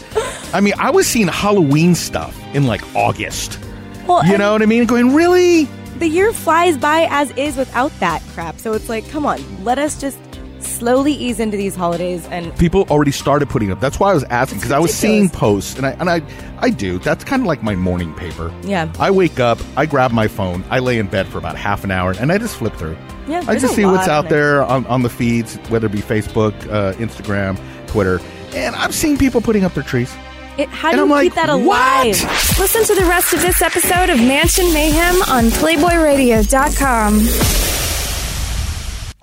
I mean, I was seeing Halloween stuff in like August. Well, You know what I mean? Going, really? The year flies by as is without that crap. So it's like, come on, let us just slowly ease into these holidays and people already started putting up. That's why I was asking because I was seeing posts, and I and I I do. That's kind of like my morning paper. Yeah. I wake up, I grab my phone, I lay in bed for about half an hour, and I just flip through. Yeah, I just see what's out there on, on the feeds, whether it be Facebook, uh, Instagram, Twitter, and I'm seeing people putting up their trees. It, how And do I'm you like, keep that alive? what? Listen to the rest of this episode of Mansion Mayhem on PlayboyRadio.com.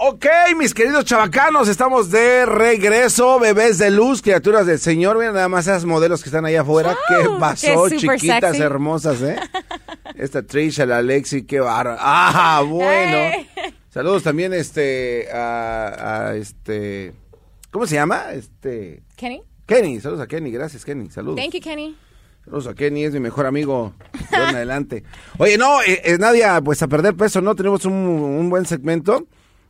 Ok, mis queridos chavacanos, estamos de regreso, bebés de luz, criaturas del Señor. Miren nada más esas modelos que están allá afuera. Wow, ¿Qué pasó, chiquitas sexy. hermosas, eh? Esta Trisha, la Alexi, qué barra. Ah, bueno. Hey. Saludos también este a, a este ¿Cómo se llama? Este Kenny. Kenny, saludos a Kenny, gracias Kenny, saludos. Thank you, Kenny. Saludos a Kenny, es mi mejor amigo. Adelante. Oye, no, eh, eh, Nadia, pues a perder peso, ¿no? Tenemos un, un buen segmento.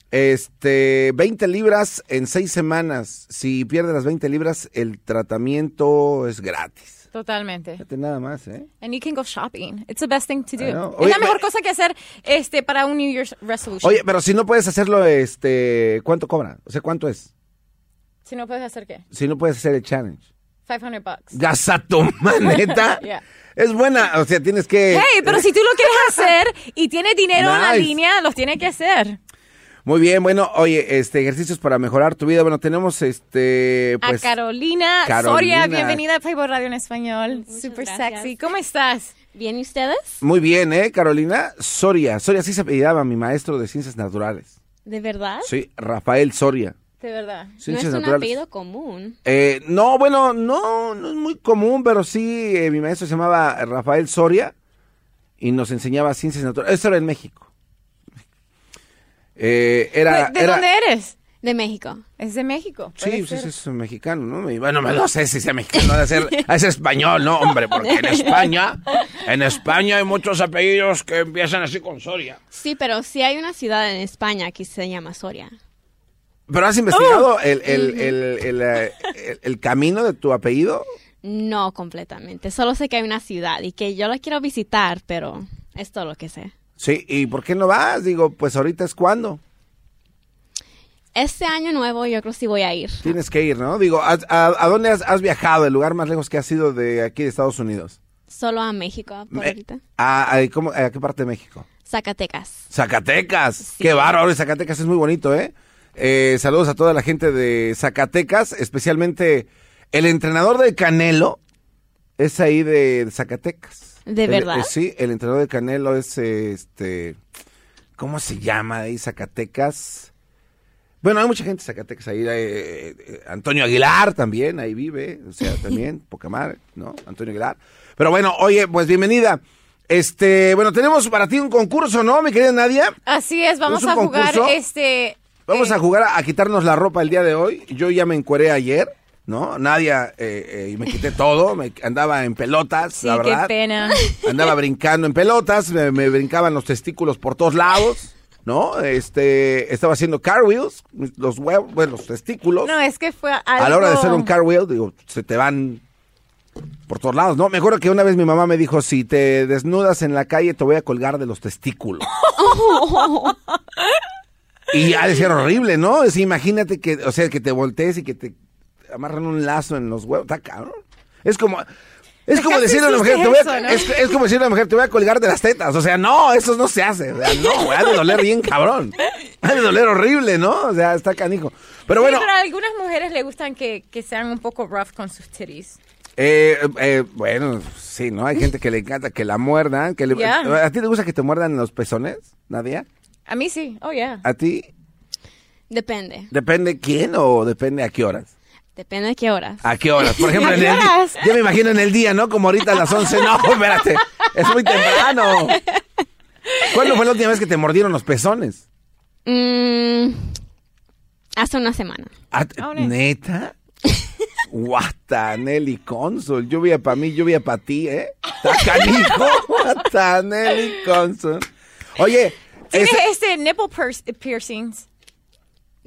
Este, 20 libras en 6 semanas. Si pierdes las 20 libras, el tratamiento es gratis. Totalmente. Fíjate nada más, ¿eh? And you can go shopping. It's the best thing to do. Know. es la mejor cosa que hacer este para un New Year's resolution. Oye, pero si no puedes hacerlo, este, ¿cuánto cobra? O sea, ¿cuánto es? Si no puedes hacer qué? Si no puedes hacer el challenge. 500 bucks. Gasato, maneta. Yeah. Es buena, o sea, tienes que... Hey, pero si tú lo quieres hacer y tienes dinero en la línea, los tienes que hacer. Muy bien, bueno, oye, este, ejercicios para mejorar tu vida. Bueno, tenemos este, pues... a Carolina, Carolina. Soria, bienvenida a Playboy Radio en español. Super gracias. sexy. ¿Cómo estás? Bien, ¿y ustedes? Muy bien, ¿eh, Carolina? Soria. Soria sí se apellidaba mi maestro de ciencias naturales. ¿De verdad? Sí, Rafael Soria. De verdad. no es un naturales. apellido común. Eh, no, bueno, no, no es muy común, pero sí, eh, mi maestro se llamaba Rafael Soria y nos enseñaba ciencias naturales. Eso era en México. Eh, era, ¿De era- dónde eres? De México. Es de México. Sí, pues es mexicano, ¿no? Y bueno, me lo sé si sea mexicano, de ser, ser español, ¿no? Hombre, porque en España, en España hay muchos apellidos que empiezan así con Soria. Sí, pero sí hay una ciudad en España que se llama Soria. ¿Pero has investigado el, el, el, el, eh, el- el camino de tu apellido? No completamente. Solo sé que hay una ciudad y que yo la quiero visitar, pero es todo lo que sé. Sí, ¿y por qué no vas? Digo, pues ahorita es cuando. Este año nuevo yo creo que sí voy a ir. Tienes que ir, ¿no? Digo, ¿a, a- a dónde has, has viajado? El lugar más lejos que has ido de aquí de Estados Unidos. Solo a México por Me- ahorita. ¿A, a- cómo- a qué parte de México? Zacatecas. Zacatecas. Qué bárbaro, Zacatecas es muy bonito, ¿eh? Eh, Saludos a toda la gente de Zacatecas, especialmente el entrenador del Canelo es ahí de Zacatecas. ¿De El- verdad? eh, sí, el entrenador del Canelo es eh, este ¿cómo se llama ahí Zacatecas? Bueno, hay mucha gente de Zacatecas ahí, eh, eh, Antonio Aguilar también ahí vive, o sea, también poca madre, ¿no? Antonio Aguilar. Pero bueno, oye, pues bienvenida. Este, bueno, tenemos para ti un concurso, ¿no, mi querida Nadia? Así es, vamos ¿Es un a jugar concurso? este. Vamos a jugar a, a quitarnos la ropa el día de hoy. Yo ya me encueré ayer, ¿no? Nadia, eh, eh, y me quité todo, me andaba en pelotas, Sí, la qué verdad. pena. Andaba brincando en pelotas, me, me brincaban los testículos por todos lados, ¿no? Este, estaba haciendo car wheels, los huevos, bueno, los testículos. No, es que fue algo... A la hora de hacer un car wheel, digo, se te van por todos lados, ¿no? Me acuerdo que una vez mi mamá me dijo, si te desnudas en la calle te voy a colgar de los testículos. y ha de ser horrible, ¿no? Es, imagínate que, o sea, que te voltees y que te amarran un lazo en los huevos. Está cabrón. Es como... Es como decirle a la mujer, te voy a, ¿no? es, es como decirle a la mujer, te voy a colgar de las tetas. O sea, no, eso no se hace. O sea, no, güey, ha de doler bien cabrón. Ha de doler horrible, ¿no? O sea, está canijo. Pero Sí, bueno, pero a algunas mujeres le gustan que, que sean un poco rough con sus titties. Eh, eh, bueno, sí, ¿no? Hay gente que le encanta que la muerdan. Que le-. ¿A ti te gusta que te muerdan los pezones, Nadia? A mí sí, oh yeah. ¿A ti? Depende. ¿Depende quién o depende a qué horas? Depende de qué horas. ¿A qué horas? Por ejemplo, ¿A en qué el día. horas? Yo me imagino en el día, ¿no? Como ahorita a las 11. No, espérate. Es muy temprano. ¿Cuándo fue la última vez que te mordieron los pezones? Mm, hace una semana. Ah, ¿Neta? Guata, Nelly Consul. Lluvia para mí, lluvia para ti, ¿eh? Está canijo. Guata, Nelly Consul. Oye, ¿Tienes ese- este nipple pier- piercings?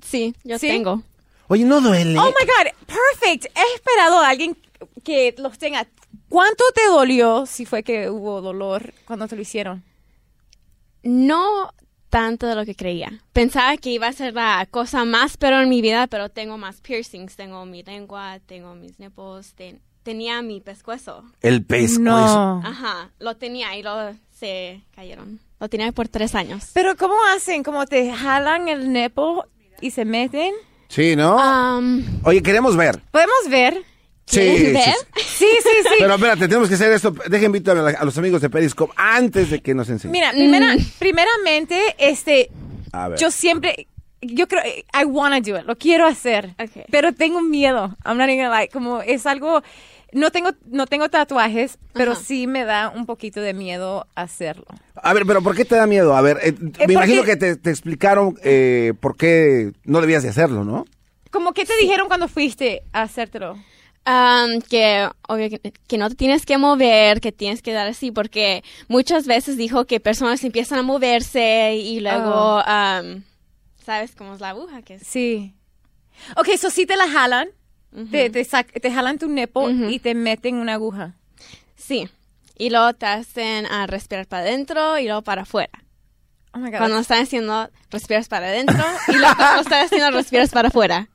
Sí, yo ¿Sí? tengo. oye, no duele. Oh my God, perfect. He esperado a alguien que los tenga. ¿Cuánto te dolió si fue que hubo dolor cuando te lo hicieron? No tanto de lo que creía. Pensaba que iba a ser la cosa más peor en mi vida, pero tengo más piercings. Tengo mi lengua, tengo mis nipples, ten- tenía mi pescuezo. El pescuezo. No. Ajá, lo tenía y luego se cayeron. Lo tenía por tres años. Pero ¿cómo hacen? ¿Cómo te jalan el nipple y se meten? Sí, ¿no? Um, Oye, queremos ver. ¿Podemos ver? Sí, ¿Quieren sí, ver? sí. Sí, sí, sí. Pero espérate, tenemos que hacer esto. Dejen invito a, los amigos de Periscope antes de que nos enseñen. Mira, primera- Mm. primeramente, este, A ver. yo siempre, yo creo, I wanna do it, lo quiero hacer, Ok. pero tengo miedo. I'm not even gonna lie, como es algo, no tengo, no tengo tatuajes, pero Ajá. sí me da un poquito de miedo hacerlo. A ver, pero ¿por qué te da miedo? A ver, eh, me porque- imagino que te, te explicaron eh, por qué no debías de hacerlo, ¿no? ¿Cómo que te dijeron cuando fuiste a hacértelo? Um, que, obvio, que, que no te tienes que mover, que tienes que dar así, porque muchas veces dijo que personas empiezan a moverse y luego, um, ¿sabes cómo es la aguja? Que es- Sí. Ok, eso sí te la jalan, te, te, sac- te jalan tu nepo y te meten una aguja. Sí. Y luego te hacen a respirar para adentro y luego para afuera. Oh my God. Cuando están haciendo, respiras para adentro y luego cuando están haciendo, respiras para afuera.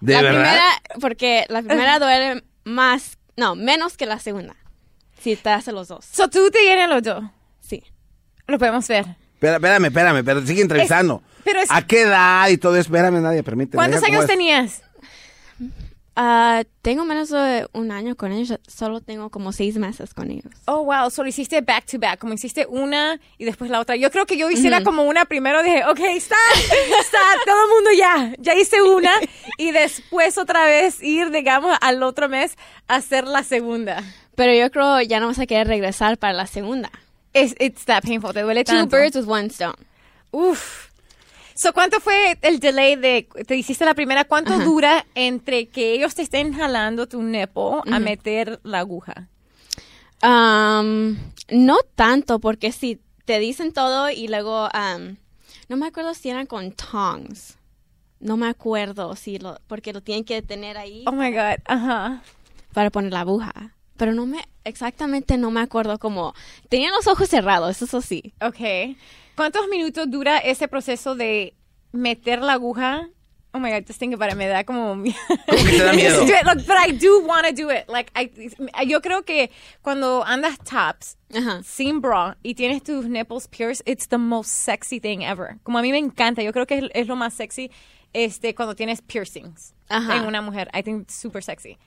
¿De la verdad? primera, porque la primera duele más, no, menos que la segunda. Si te hace los dos. So tú te llenas los dos. Sí. Lo podemos ver. Espera, espérame, espérame, pero sigue entrevistando. Es- pero es- ¿A qué edad y todo eso? Espérame, nadie, permíteme. ¿Cuántos años es. tenías? Ah, tengo menos de un año con ellos, solo tengo como seis meses con ellos. Oh, wow. Solo hiciste back to back. Como hiciste una y después la otra. Yo creo que yo hiciera como una primero. Dije, ok, está, está, todo el mundo ya. Ya hice una. Y después otra vez ir, digamos, al otro mes a hacer la segunda. Pero yo creo ya no vas a querer regresar para la segunda. Es, it's that painful. Te duele Two tanto. birds with one stone. Uf. So, ¿cuánto fue el delay de, te hiciste la primera, cuánto dura entre que ellos te estén jalando tu nepo a meter la aguja? Um, no tanto, porque si te dicen todo y luego, um, no me acuerdo si eran con tongs. No me acuerdo si lo, porque lo tienen que tener ahí Oh my God. Ajá. para poner la aguja. Pero no me, exactamente no me acuerdo cómo. Tenía los ojos cerrados, eso sí. Ok. ¿Cuántos minutos dura ese proceso de meter la aguja? Oh my God, just think about it. Me da como... ¿Cómo que te da miedo? Look, but I do want to do it. Like, I, yo creo que cuando andas tops, Ajá. sin bra y tienes tus nipples pierced, it's the most sexy thing ever. Como a mí me encanta, yo creo que es, es lo más sexy este cuando tienes piercings Ajá. en una mujer. I think it's super sexy.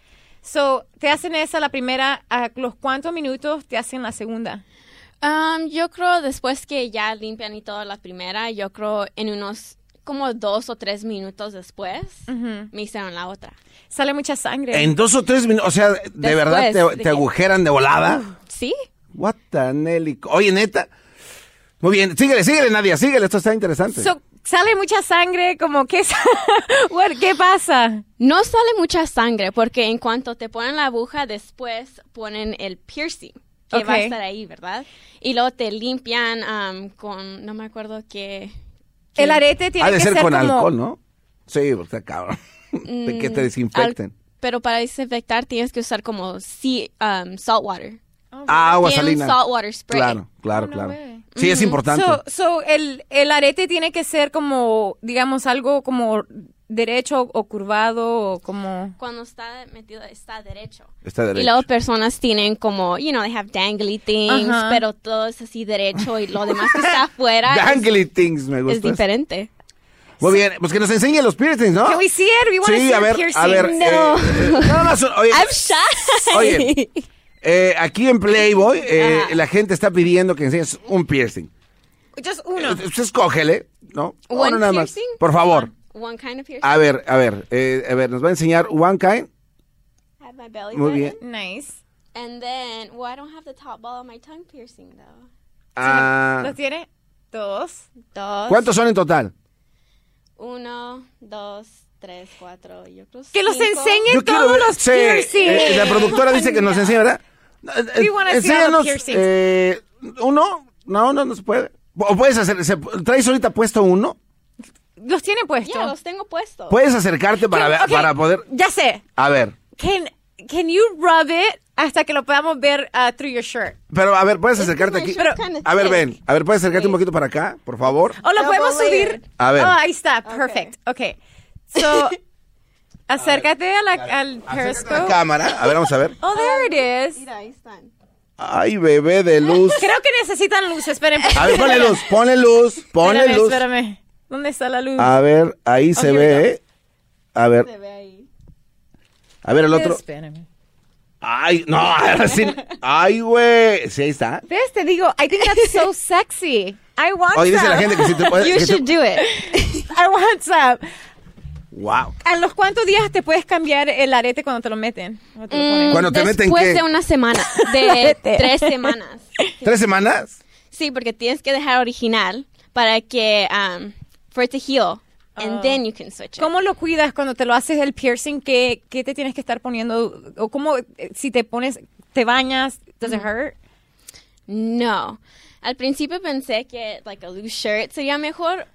So, te hacen esa la primera, ¿a los cuántos minutos te hacen la segunda? Um, yo creo después que ya limpian y todo la primera, yo creo en unos como dos o tres minutos después me hicieron la otra. Sale mucha sangre. En dos o tres minutos, o sea, ¿de Después, verdad te, de te que- agujeran de volada? ¿Sí? What the Nelly. Oye, neta. Muy bien, síguele, síguele, Nadia, síguele, esto está interesante. So, sale mucha sangre, como, ¿qué, sa- What- ¿qué pasa? No sale mucha sangre porque en cuanto te ponen la aguja, después ponen el piercing, que va a estar ahí, ¿verdad? Y luego te limpian um, con, no me acuerdo qué. qué- El arete tiene ha de que ser, ser con como... alcohol, ¿no? Sí, o sea, cabrón. de que te al- desinfecten. pero para desinfectar tienes que usar como sea, um, salt water. Ah, agua Tiene un salina. salt water spray. Claro, claro, Oh, no claro. way. Sí, es importante. So, so el, el arete tiene que ser como, digamos, algo como derecho o curvado o como... Cuando está metido está derecho. Está derecho. Y luego personas tienen como, you know, they have dangly things, Ajá. pero todo es así derecho y lo demás que está afuera es, Dangly things, me gusta. es diferente. Muy bien, pues que nos enseñe los piercings, ¿no? Can we see it? We Sí, see a ver, piercing. a ver. No. eh, eh, nada más, oye, I'm shy. Oye. eh, aquí en Playboy, eh, la gente está pidiendo que enseñes un piercing. Just uno. Eh, Usted escógele, ¿no? One Uno nada más. piercing? Por favor. One kind of piercing. A ver, a ver, eh, a ver, nos va a enseñar one kind. I have my belly Muy button. bien. Nice. And then, well, I don't have the top ball of my tongue piercing though. Ah, ¿Lo tiene? Dos. Dos. ¿Cuántos son en total? Uno, dos, tres, cuatro. Yo creo Que los cinco. enseñe Yo quiero todos los sí, piercings. eh, la productora dice que nos enseñe, ¿verdad? Eh, We wanna see all the enséñanos, piercings. eh, uno, no, no, no se puede. O puedes hacer, se- ¿traes ahorita puesto uno? Los tiene puesto. Ya, los tengo puestos. Puedes acercarte para, ver, Ok, para poder, Ya sé. a ver, Can, can you rub it hasta que lo podamos ver uh, through your shirt? pero a ver, puedes acercarte aquí. A ver, ven, a ver, puedes acercarte un poquito para acá, por favor. O lo podemos subir. A ver. Oh, ahí está. Perfect. Okay. So, acércate a la, al La periscope. cámara, a ver, vamos a ver. Oh, there it is. Mira, ahí están. Ay, bebé de luz. Creo que necesitan luz. Esperen. A ver, ponle luz, ponle luz, ponle Espérame, luz. espérame. ¿Dónde está la luz? A ver, ahí se ve. ¿eh? A ver, Se ve ahí. a ver el otro. Espérame. Ay, no, ahora sí. Ay, güey. Sí, ahí está. ¿Ves? Te digo, I think that's so sexy. I want Oye, dice some. la gente que si te puede. You que te- should do it. I want some. Wow. ¿A los cuántos días te puedes cambiar el arete cuando te lo meten? ¿O te lo? Mm, Cuando te meten, Después ¿qué? de una semana, de tres semanas. ¿Tres semanas? Sí, porque tienes que dejar original para que, um, for it to heal, and then you can switch it. ¿Cómo lo cuidas cuando te lo haces el piercing? ¿Qué, qué te tienes que estar poniendo? ¿O cómo, eh, si te pones, te bañas, does it hurt? No. Al principio pensé que like a loose shirt sería mejor,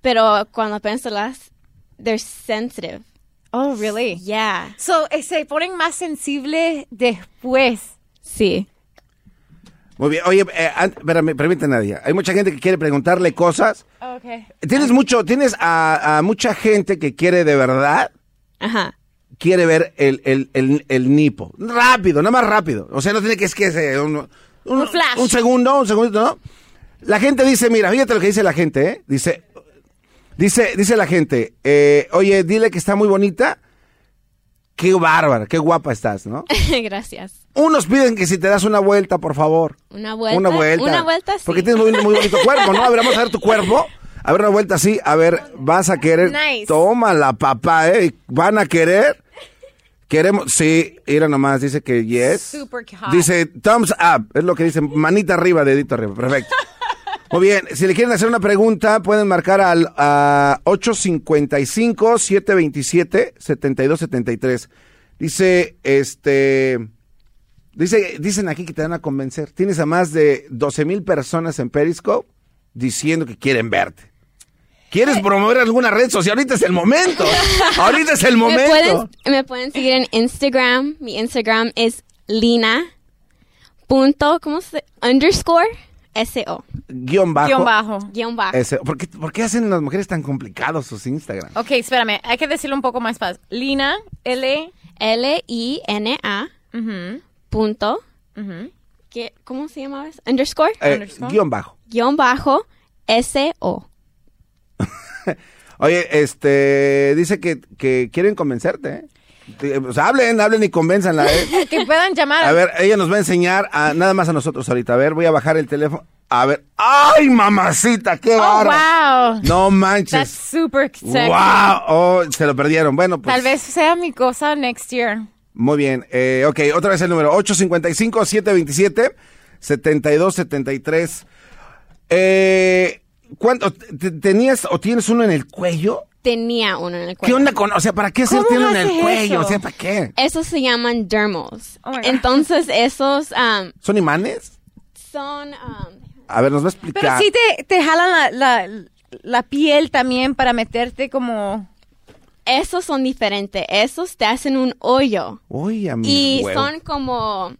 pero cuando pienso las, they're sensitive. Oh, really? Yeah. So, eh, se ponen más sensibles después. Sí. Muy bien. Oye, eh, espérame, permíteme, Nadia. Hay mucha gente que quiere preguntarle cosas. Okay. Tienes mucho, tienes a, a mucha gente que quiere de verdad, Ajá. quiere ver el, el, el, el nipo. Rápido, nada más rápido. O sea, no tiene que es que sea un, un, Un flash. un segundo, un segundito, ¿no? La gente dice, mira, fíjate lo que dice la gente, ¿eh? Dice, dice, dice la gente, eh, oye, dile que está muy bonita. Qué bárbara, qué guapa estás, ¿no? Gracias. Unos piden que si te das una vuelta, por favor. Una vuelta. Una vuelta. Una vuelta, sí. Porque tienes muy, muy bonito cuerpo, ¿no? A ver, vamos a ver tu cuerpo. A ver, una vuelta así. A ver, vas a querer. Nice. Toma la papá, ¿eh? ¿Van a querer? Queremos. Sí, mira nomás, dice que yes. Super hot. Dice thumbs up. Es lo que dice. Manita arriba, dedito arriba. Perfecto. Muy bien, si le quieren hacer una pregunta, pueden marcar al a 855-727-7273. Dice, este, dice, dicen aquí que te van a convencer. Tienes a más de 12 mil personas en Periscope diciendo que quieren verte. Eh. ¿Quieres promover alguna red social? Ahorita es el momento. Ahorita es el Me momento. pueden, me pueden seguir en Instagram. Mi Instagram es Lina. Punto, ¿cómo se? Underscore S-O. Guión bajo. Guión bajo. Guión bajo. Ese- ¿por, qué, por qué hacen las mujeres tan complicados sus Instagram? Ok, espérame. Hay que decirlo un poco más fácil. Lina, L. L-I-N-A. Punto. ¿Qué, ¿Cómo se llama eso? Underscore. Eh, Underscore. guion bajo. Guión bajo S-O. Oye, este, dice que, que quieren convencerte, ¿eh? O sea, hablen, hablen y convénzanla, ¿eh? Que puedan llamar. A ver, ella nos va a enseñar a, nada más a nosotros ahorita. A ver, voy a bajar el teléfono. A ver. ¡Ay, mamacita! ¡Qué Oh, barra! wow. No That's manches. super sexy. ¡Wow! Oh, se lo perdieron. Bueno, pues. Tal vez sea mi cosa next year. Muy bien. Eh, ok, otra vez el número. 855-727-7273. Eh, ¿Cuánto? te- ¿Tenías o tienes uno en el cuello? Tenía uno en el ¿Qué cuello. onda con.? O sea, ¿para qué ¿Cómo hacerte uno en el cuello? eso? O sea, ¿para qué? Esos se llaman dermals. Oh. Entonces, esos um, ¿Son imanes? son... um, A ver, nos va a Pero explicar. sí te, te jalan la, la, la piel también para meterte como... esos son diferentes. Esos te hacen un hoyo. Mis Y son como...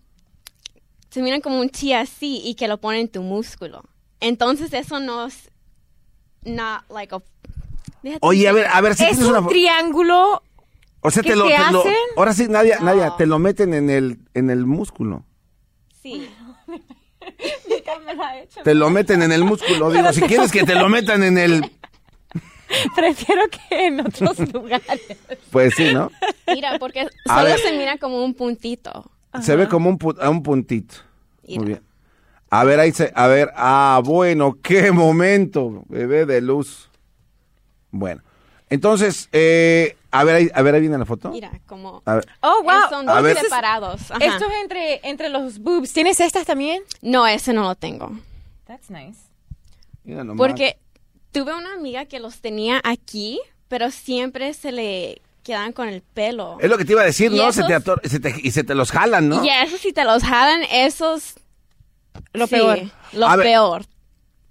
Se miran como un chi así y que lo ponen en tu músculo. Entonces, eso no es... Not like a... Oye, a ver, a ver, si es tienes un una triángulo. O sea, ¿qué te lo, te te lo- hacen? Ahora sí, Nadia, No. Nadia, te lo meten en el, en el músculo. Sí. Te lo meten en el músculo. Digo, si quieres que te lo metan en el. Prefiero que en otros lugares. Pues sí, ¿no? Mira, porque A solo ver. se mira como un puntito. Se ve como un, pu- a un puntito. Mira. Muy bien. A ver, ahí se. A ver, ah, bueno, qué momento, bebé de luz. Bueno, entonces, eh, a ver, ahí, a ver, ahí viene la foto. Mira, como... A ver. Oh, wow. Son A dos ver. separados. Ajá. Esto es entre, entre los boobs. ¿Tienes estas también? No, ese no lo tengo. That's nice. Mira nomás. Porque tuve una amiga que los tenía aquí, pero siempre se le quedan con el pelo. Es lo que te iba a decir, ¿Y ¿no? Se te ator- se te- y se te los jalan, ¿no? Y esos si te los jalan, esos... Lo sí, peor. Lo A ver. peor.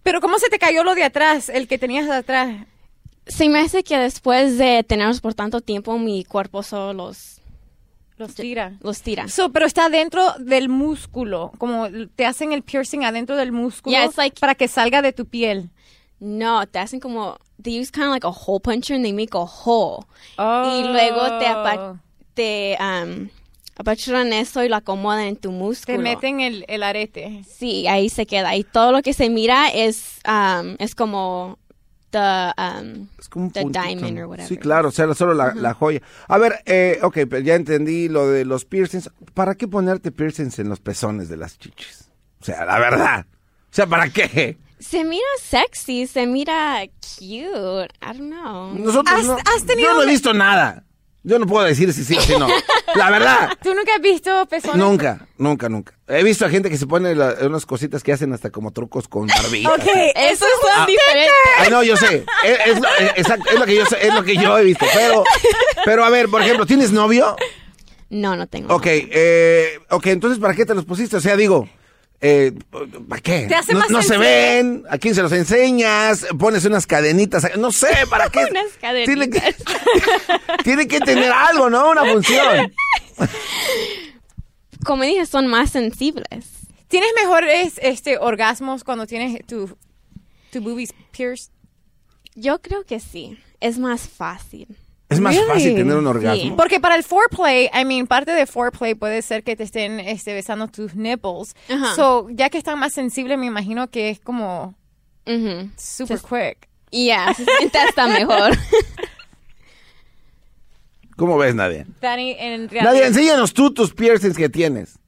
Pero ¿cómo se te cayó lo de atrás? El que tenías de atrás. Se me hace que después de tenerlos por tanto tiempo, mi cuerpo solo los, Los tira. los tira. So, pero está dentro del músculo, como te hacen el piercing adentro del músculo Yeah, it's like- para que salga de tu piel. No, te hacen como... They use kind of like a hole puncher and they make a hole. Oh. Y luego te, te um, apachuran eso y lo acomodan en tu músculo. Te meten el, el arete. Sí, ahí se queda. Y todo lo que se mira es, um, es como the, um, Es como un the diamond or whatever. Sí, claro, o sea, solo la, la joya. A ver, eh, ok, pero ya entendí lo de los piercings. ¿Para qué ponerte piercings en los pezones de las chichis? O sea, la verdad. O sea, ¿para qué? Se mira sexy, se mira cute. I don't know. Nosotros ¿Has- no, has tenido yo no he visto nada. Yo no puedo decir si sí o si no. La verdad, ¿Tú nunca has visto pezones? nunca, nunca, nunca. He visto a gente que se pone la- unas cositas que hacen hasta como trucos con barbilla. Ok, Eso es Ah. tan diferente. Ay, no, yo sé. Es, es lo, exacto, es lo que yo sé, es lo que yo he visto. Pero, pero a ver, por ejemplo, ¿tienes novio? No, no tengo. Ok, eh, ok, entonces ¿para qué te los pusiste? O sea, digo, eh, ¿para qué? Te hace no más no se ven, a quién se los enseñas, pones unas cadenitas, no sé, ¿para qué? Unas Tiene que, cadenitas. tiene que tener algo, ¿no? Una función. Como dije, son más sensibles. ¿Tienes mejores este, orgasmos cuando tienes tu, tu boobies pierced? Yo creo que sí. Es más fácil. Es más Really? fácil tener un orgasmo. Sí. Porque para el foreplay, I mean, parte de foreplay puede ser que te estén este, besando tus nipples. Ajá. So, ya que están más sensibles, me imagino que es como Ujú. super quick. Y ya, se siente hasta mejor. ¿Cómo ves, Nadia? Dani, en realidad... Nadia, enséñanos tú tus piercings que tienes.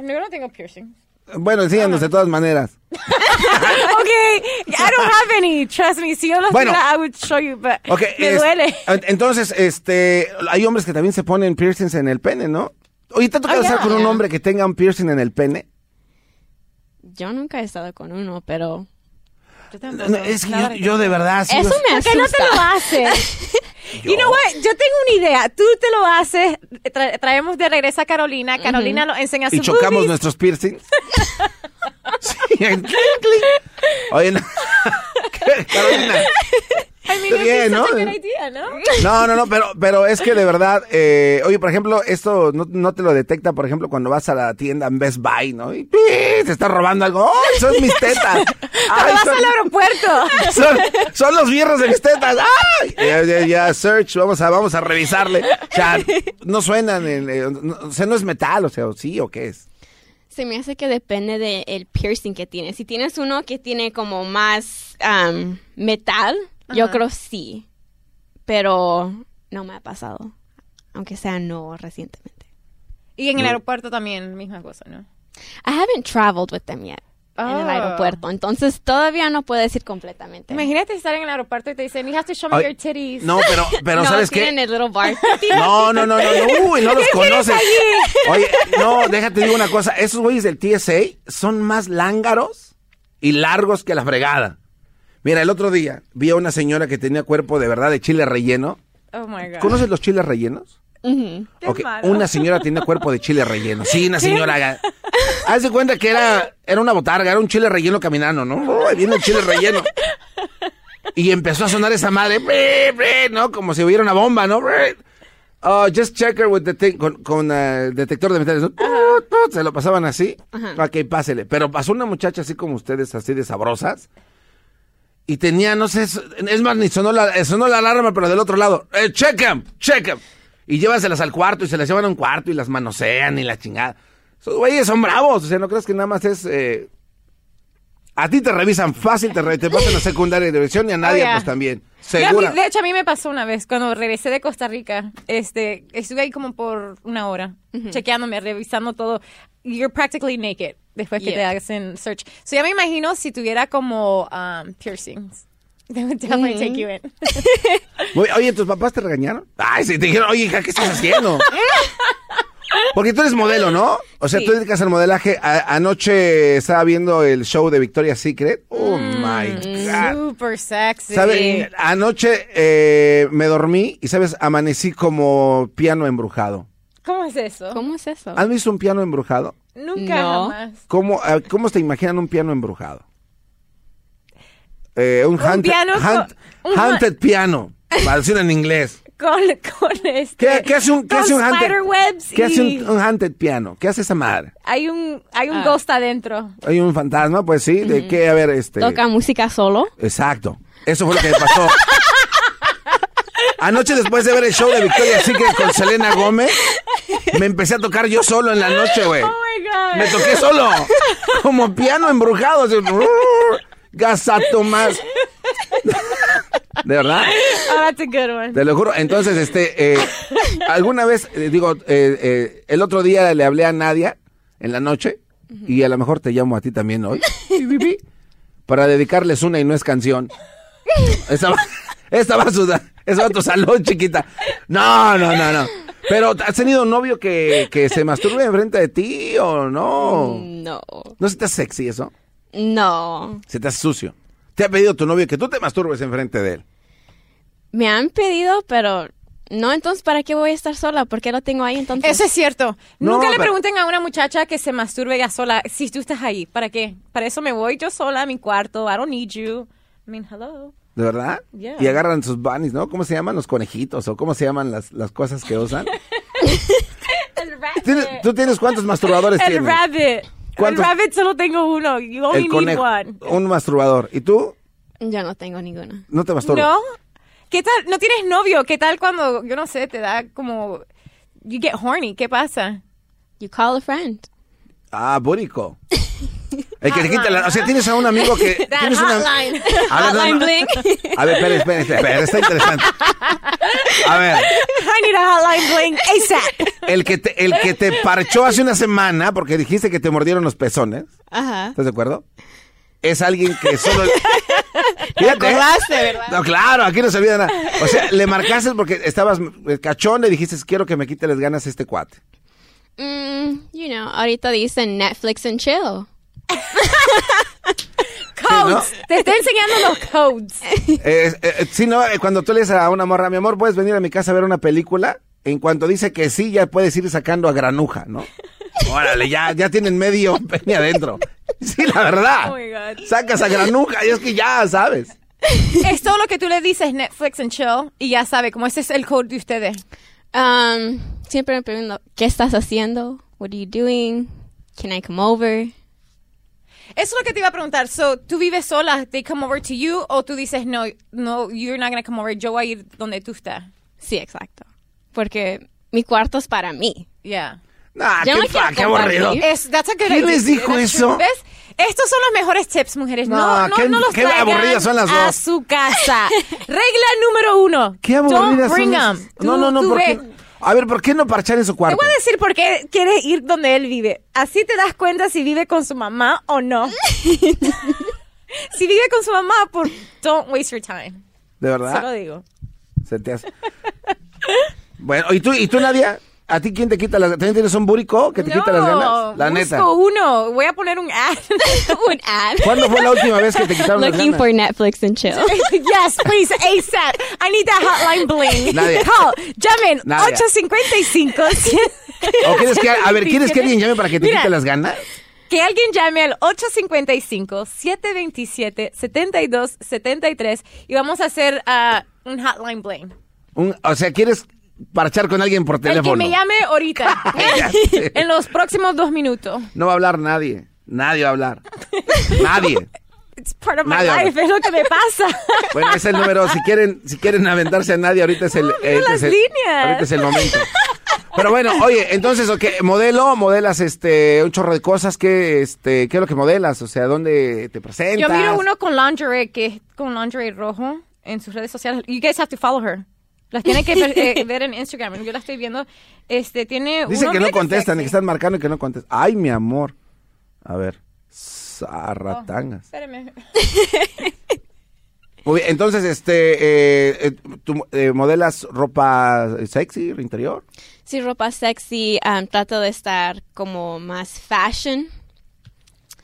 No, yo no tengo piercing. Bueno, enséñanos de todas maneras. okay, I don't have any. Trust me. Si yo los Bueno. tuviera, I would show you, but me es- duele. en- Entonces, este, hay hombres que también se ponen piercings en el pene, ¿no? Oye, ¿te ha tocado Oh, estar yeah. con un hombre que tenga un piercing en el pene? Yo nunca he estado con uno, pero Yo tampoco. No, es que yo, yo de verdad... sí, eso yo- me ¿Por qué no te lo haces? You know what? Yo tengo una idea. Tú te lo haces. tra- traemos de regreso a Carolina. Carolina lo enseña y sus chocamos boobies. nuestros piercings. sí, clink, clink. Oye, no. Carolina. I mean, bien, ¿no? idea, ¿no? No, no, no, pero, pero es que de verdad, eh, oye, por ejemplo, esto no, no te lo detecta, por ejemplo, cuando vas a la tienda en Best Buy, ¿no? Y te está robando algo. ¡Ay, son mis tetas! ¡Ay, vas son, al aeropuerto. son, son los viernes de mis tetas! ¡Ay! Ya, ya, ya, search, vamos a, vamos a revisarle. O sea, no suenan, en, eh, o sea, no es metal, o sea, ¿o sí o qué es. Se me hace que depende del piercing que tienes. Si tienes uno que tiene como más um, metal, yo creo sí. Pero no me ha pasado. Aunque sea no recientemente. Y en el aeropuerto también, misma cosa, ¿no? I haven't traveled with them yet. En el Oh. aeropuerto. Entonces todavía no puedo decir completamente. Imagínate estar en el aeropuerto y te dicen, you have to show me Ay, your titties. No, pero, pero no, ¿sabes qué? el little bar. No, no, no, no, no, uy, no los conoces. Oye, no, déjate digo una cosa, esos güeyes del TSA son más lángaros y largos que la fregada. Mira, el otro día vi a una señora que tenía cuerpo de verdad de chile relleno. Oh my God. ¿Conoces los chiles rellenos? Una señora tenía cuerpo de chile relleno. Sí, una señora. Haz de cuenta que era, era una botarga, era un chile relleno caminando, ¿no? Oh, viene el chile relleno. Y empezó a sonar esa madre, ¿no? Como si hubiera una bomba, ¿no? Oh, just check her with the thing- con, con eh, detector de metales. ¿no? Se lo pasaban así. Ok, pásele. Pero pasó una muchacha así como ustedes, así de sabrosas. Y tenía, no sé, es más, ni sonó la, sonó la alarma, pero del otro lado. Eh, check 'em, check 'em. Y llévaselas al cuarto y se las llevan a un cuarto y las manosean y la chingada. Esos güeyes son bravos, o sea, no crees que nada más es... eh, a ti te revisan fácil, te, re- te pasan a secundaria de revisión y a nadie Oh, yeah. pues también. Segura. de hecho, a mí me pasó una vez cuando regresé de Costa Rica. Este, estuve ahí como por una hora, chequeándome, revisando todo. You're practically naked después que te Yeah. hacen search. So ya me imagino si tuviera como um, piercings. They would definitely take you in. Oye, Oye, ¿tus papás te regañaron? Ay, sí, te dijeron, oye, hija, ¿qué estás haciendo? Porque tú eres modelo, ¿no? O sea, Sí. tú dedicas al modelaje. A- anoche estaba viendo el show de Victoria's Secret. Oh, Mm, my God. Super sexy. ¿Sabes? Anoche eh, me dormí y, ¿sabes? Amanecí como piano embrujado. ¿Cómo es eso? ¿Cómo es eso? ¿Has visto un piano embrujado? Nunca No. jamás. ¿Cómo, eh, ¿Cómo te imaginan un piano embrujado? Eh, un, haunted, piano con- haunt- un haunted piano. Para decirlo en inglés. Con, con este. ¿Qué, qué hace un, qué hace un haunted? spiderwebs ¿Qué hace y un, un haunted piano? ¿Qué hace esa madre? hay un, hay Ah. un ghost adentro. Hay un fantasma, pues sí, de qué, a ver, este. Toca música solo. Exacto. Eso fue lo que me pasó. Anoche después de ver el show de Victoria Secret con Selena Gómez, me empecé a tocar yo solo en la noche, güey. Oh my God. Me toqué solo, como piano embrujado. así, Gasato más. De verdad, Oh, that's a good one. te lo juro. Entonces, este, eh, alguna vez, eh, digo, eh, eh, el otro día le hablé a Nadia en la noche y a lo mejor te llamo a ti también hoy. para dedicarles una y no es canción. Esa esa va a sudar, esa va a tu salón, chiquita. No, no, no, no. Pero, ¿has tenido un novio que, que se masturbe enfrente de ti o no? No. ¿No se te hace sexy eso? No. Se te hace sucio. ¿Te ha pedido tu novio que tú te masturbes enfrente de él? Me han pedido, pero no, entonces, ¿para qué voy a estar sola? ¿Por qué lo tengo ahí entonces? Eso es cierto. No, Nunca le pero- pregunten a una muchacha que se masturbe ya sola si tú estás ahí. ¿Para qué? Para eso me voy yo sola a mi cuarto. I don't need you. I mean, hello. ¿De verdad? Yeah. Y agarran sus bunnies, ¿no? ¿Cómo se llaman los conejitos? ¿O cómo se llaman las, las cosas que usan? El rabbit. ¿Tienes- ¿Tú tienes cuántos masturbadores El tienes? rabbit. El rabbit solo tengo uno. You only El need conejo. one. Un masturbador. ¿Y tú? Yo no tengo ninguna. No te masturbas. ¿No? ¿Qué tal? ¿No tienes novio? ¿Qué tal cuando, yo no sé, te da como... You get horny. ¿Qué pasa? You call a friend. Ah, búrico. El que te quita la... O sea, tienes a un amigo que... Tienes una-. A ver, no, no. A ver, espera, espera, espera, está interesante. A ver, I need a hotline bling ASAP. el que te, el que te parchó hace una semana porque dijiste que te mordieron los pezones, Ajá. ¿estás de acuerdo? Es alguien que solo... Fíjate, ¿eh? acordaste, ¿verdad? No, claro, aquí no se olvida nada. O sea, le marcaste porque estabas eh, cachón, le dijiste, quiero que me quite las ganas a este cuate. Mm, you know, ahorita dicen Netflix and chill. Codes. Te estoy enseñando los codes. Eh, eh, sí, no, eh, cuando tú le dices a una morra, mi amor, ¿puedes venir a mi casa a ver una película? En cuanto dice que sí, ya puedes ir sacando a granuja, ¿no? Órale, ya, ya tienen medio pene adentro. Sí, la verdad. Oh my God. Sacas a granuja y es que ya sabes. Es todo lo que tú le dices Netflix and chill y ya sabe, como ese es el code de ustedes. Um, siempre me pregunto, ¿qué estás haciendo? What are you doing? Can I come over? Eso es lo que te iba a preguntar. So, ¿tú vives sola? ¿They come over to you? ¿O tú dices, no, no, you're not going to come over, yo voy a ir donde tú estás? Sí, exacto. Porque mi cuarto es para mí. Yeah. Nah, Yo qué, no fa- qué aburrido. Es, that's a good ¿Quién idea. les dijo That's eso? true. ¿Ves? Estos son los mejores tips, mujeres. No, No, no, qué- no los qué traigan aburridas son las a dos. su casa. Regla número uno. Qué aburridas Don't bring son them. esas- No, no, no, Tú ¿por ve. A ver, ¿por qué no parchar en su Te cuarto? voy a decir por qué quieres ir donde él vive. Así te das cuenta si vive con su mamá o no. si vive con su mamá, por don't waste your time. ¿De verdad? digo. Se te hace. Bueno, ¿y tú, ¿y tú, Nadia? ¿A ti quién te quita las ganas? ¿También tienes un burico que te quita las ganas? La busco neta. uno. Voy a poner un ad. Un ad. ¿Cuándo fue la última vez que te quitaron las Looking ganas? for Netflix and chill. yes, please, ASAP. I need that hotline bling. Nadia. Call, llamen, Nadia. 855. ¿O quieres que, a ver, ¿quieres que alguien llame para que te Mira, quite las ganas? Que alguien llame al 855-727-7273 y vamos a hacer ah, un hotline bling. Un- o sea, ¿quieres parchar con alguien por El teléfono? que me llame ahorita, sé. en los próximos dos minutos. No va a hablar nadie. Nadie va a hablar. Nadie. It's part of my Nadie habla. life, es lo que me pasa. Bueno, es el número. Si quieren, si quieren aventarse a nadie, ahorita es el, mira este las es el- líneas. ahorita es el momento. Pero bueno, oye, entonces, ok, modelo, modelas este un chorro de cosas, ¿qué, este, ¿qué es lo que modelas? O sea, ¿dónde te presentas? Yo miro uno con lingerie, que es con lingerie rojo en sus redes sociales. You guys have to follow her. Las tienen que ver, eh, ver en Instagram. Yo la estoy viendo. Este, tiene Dice que no contestan, y que están marcando y que no contestan. Ay, mi amor. A ver. Zarratangas. Espérame. Muy bien, entonces, este, eh, eh, ¿tú eh, modelas ropa sexy, interior? Sí, ropa sexy. um, trato de estar como más fashion.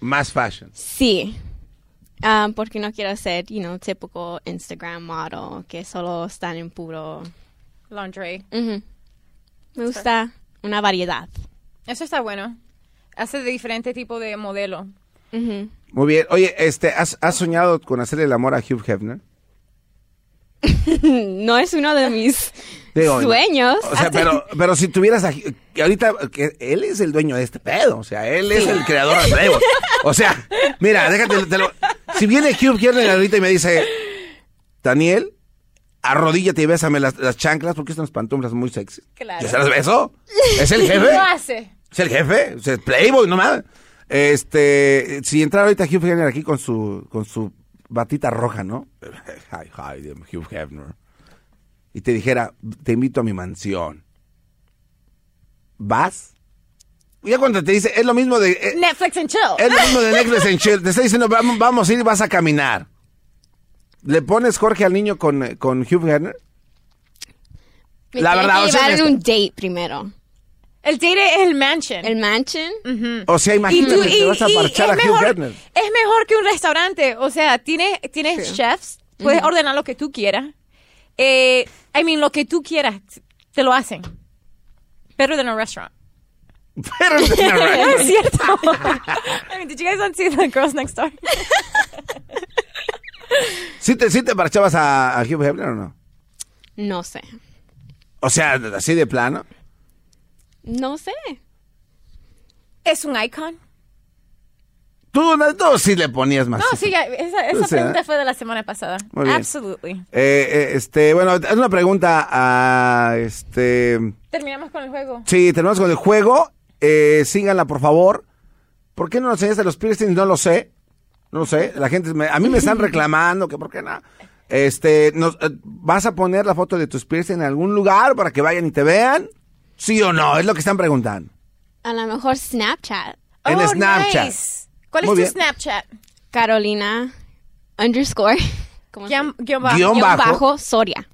Más fashion. Sí. Um, porque no quiero ser, you know, típico Instagram model que solo están en puro. Lingerie. Ujú. Me gusta una variedad. Eso está bueno. Hace de diferente tipo de modelo. Muy bien. Oye, este, ¿has, has soñado con hacerle el amor a Hugh Hefner? No es uno de mis Digo, sueños. O sea, pero, pero si tuvieras a, que ahorita, que él es el dueño de este pedo, o sea, él es el creador de Playboy. O sea, mira, déjate, te lo- si viene Hugh Hefner ahorita y me dice, Daniel, arrodíllate y bésame las, las chanclas porque están pantuflas muy sexy. Claro. ¿Yo se las beso? ¿Es el jefe? Lo hace. Es el jefe, es Playboy, no mames. Este, si entrara ahorita Hugh Hefner aquí con su, con su batita roja, ¿no? Hi, hi, Hugh Hefner. Y te dijera, te invito a mi mansión. ¿Vas? Ya cuando te dice, es lo mismo de... eh, Netflix and chill. es lo mismo de Netflix en Chill. Te está diciendo, vamos, vamos a ir y vas a caminar. ¿Le pones Jorge al niño con, eh, con Hugh Hefner? Me La verdad, que o sea, llevar en un date primero. El date es el mansion. El mansion. O sea, y imagínate, tú, te y, vas a parchar a es, Hugh mejor, Hefner. es mejor que un restaurante. O sea, tiene, tienes chefs, puedes ordenar lo que tú quieras. Eh, I mean, lo que tú quieras, te lo hacen. Better than a restaurant. Pero es una- es cierto. I mean, did you guys not see the girls next door? ¿Sí te, sí te parchabas a, a Hugh Hefner o no? No sé. O sea, así de plano. No sé. es un icon. Tú, no, tú sí le ponías más. No, sí, ya, esa, esa O sea, pregunta fue de la semana pasada. Muy bien. Absolutely. Eh, eh, este, bueno, es una pregunta a este. Terminamos con el juego. Sí, tenemos con el juego. Eh, síganla, por favor. ¿Por qué no nos enseñaste los piercings? No lo sé. No lo sé. La gente, me- a mí me están reclamando que por qué no. Este, nos, eh, ¿vas a poner la foto de tus piercings en algún lugar para que vayan y te vean? ¿Sí o no? Es lo que están preguntando. A lo mejor Snapchat. En Oh, Snapchat. nice. ¿Cuál Muy es tu bien. Snapchat? Carolina underscore. ¿Cómo se Guión, bajo. Guión Guión bajo. bajo Soria.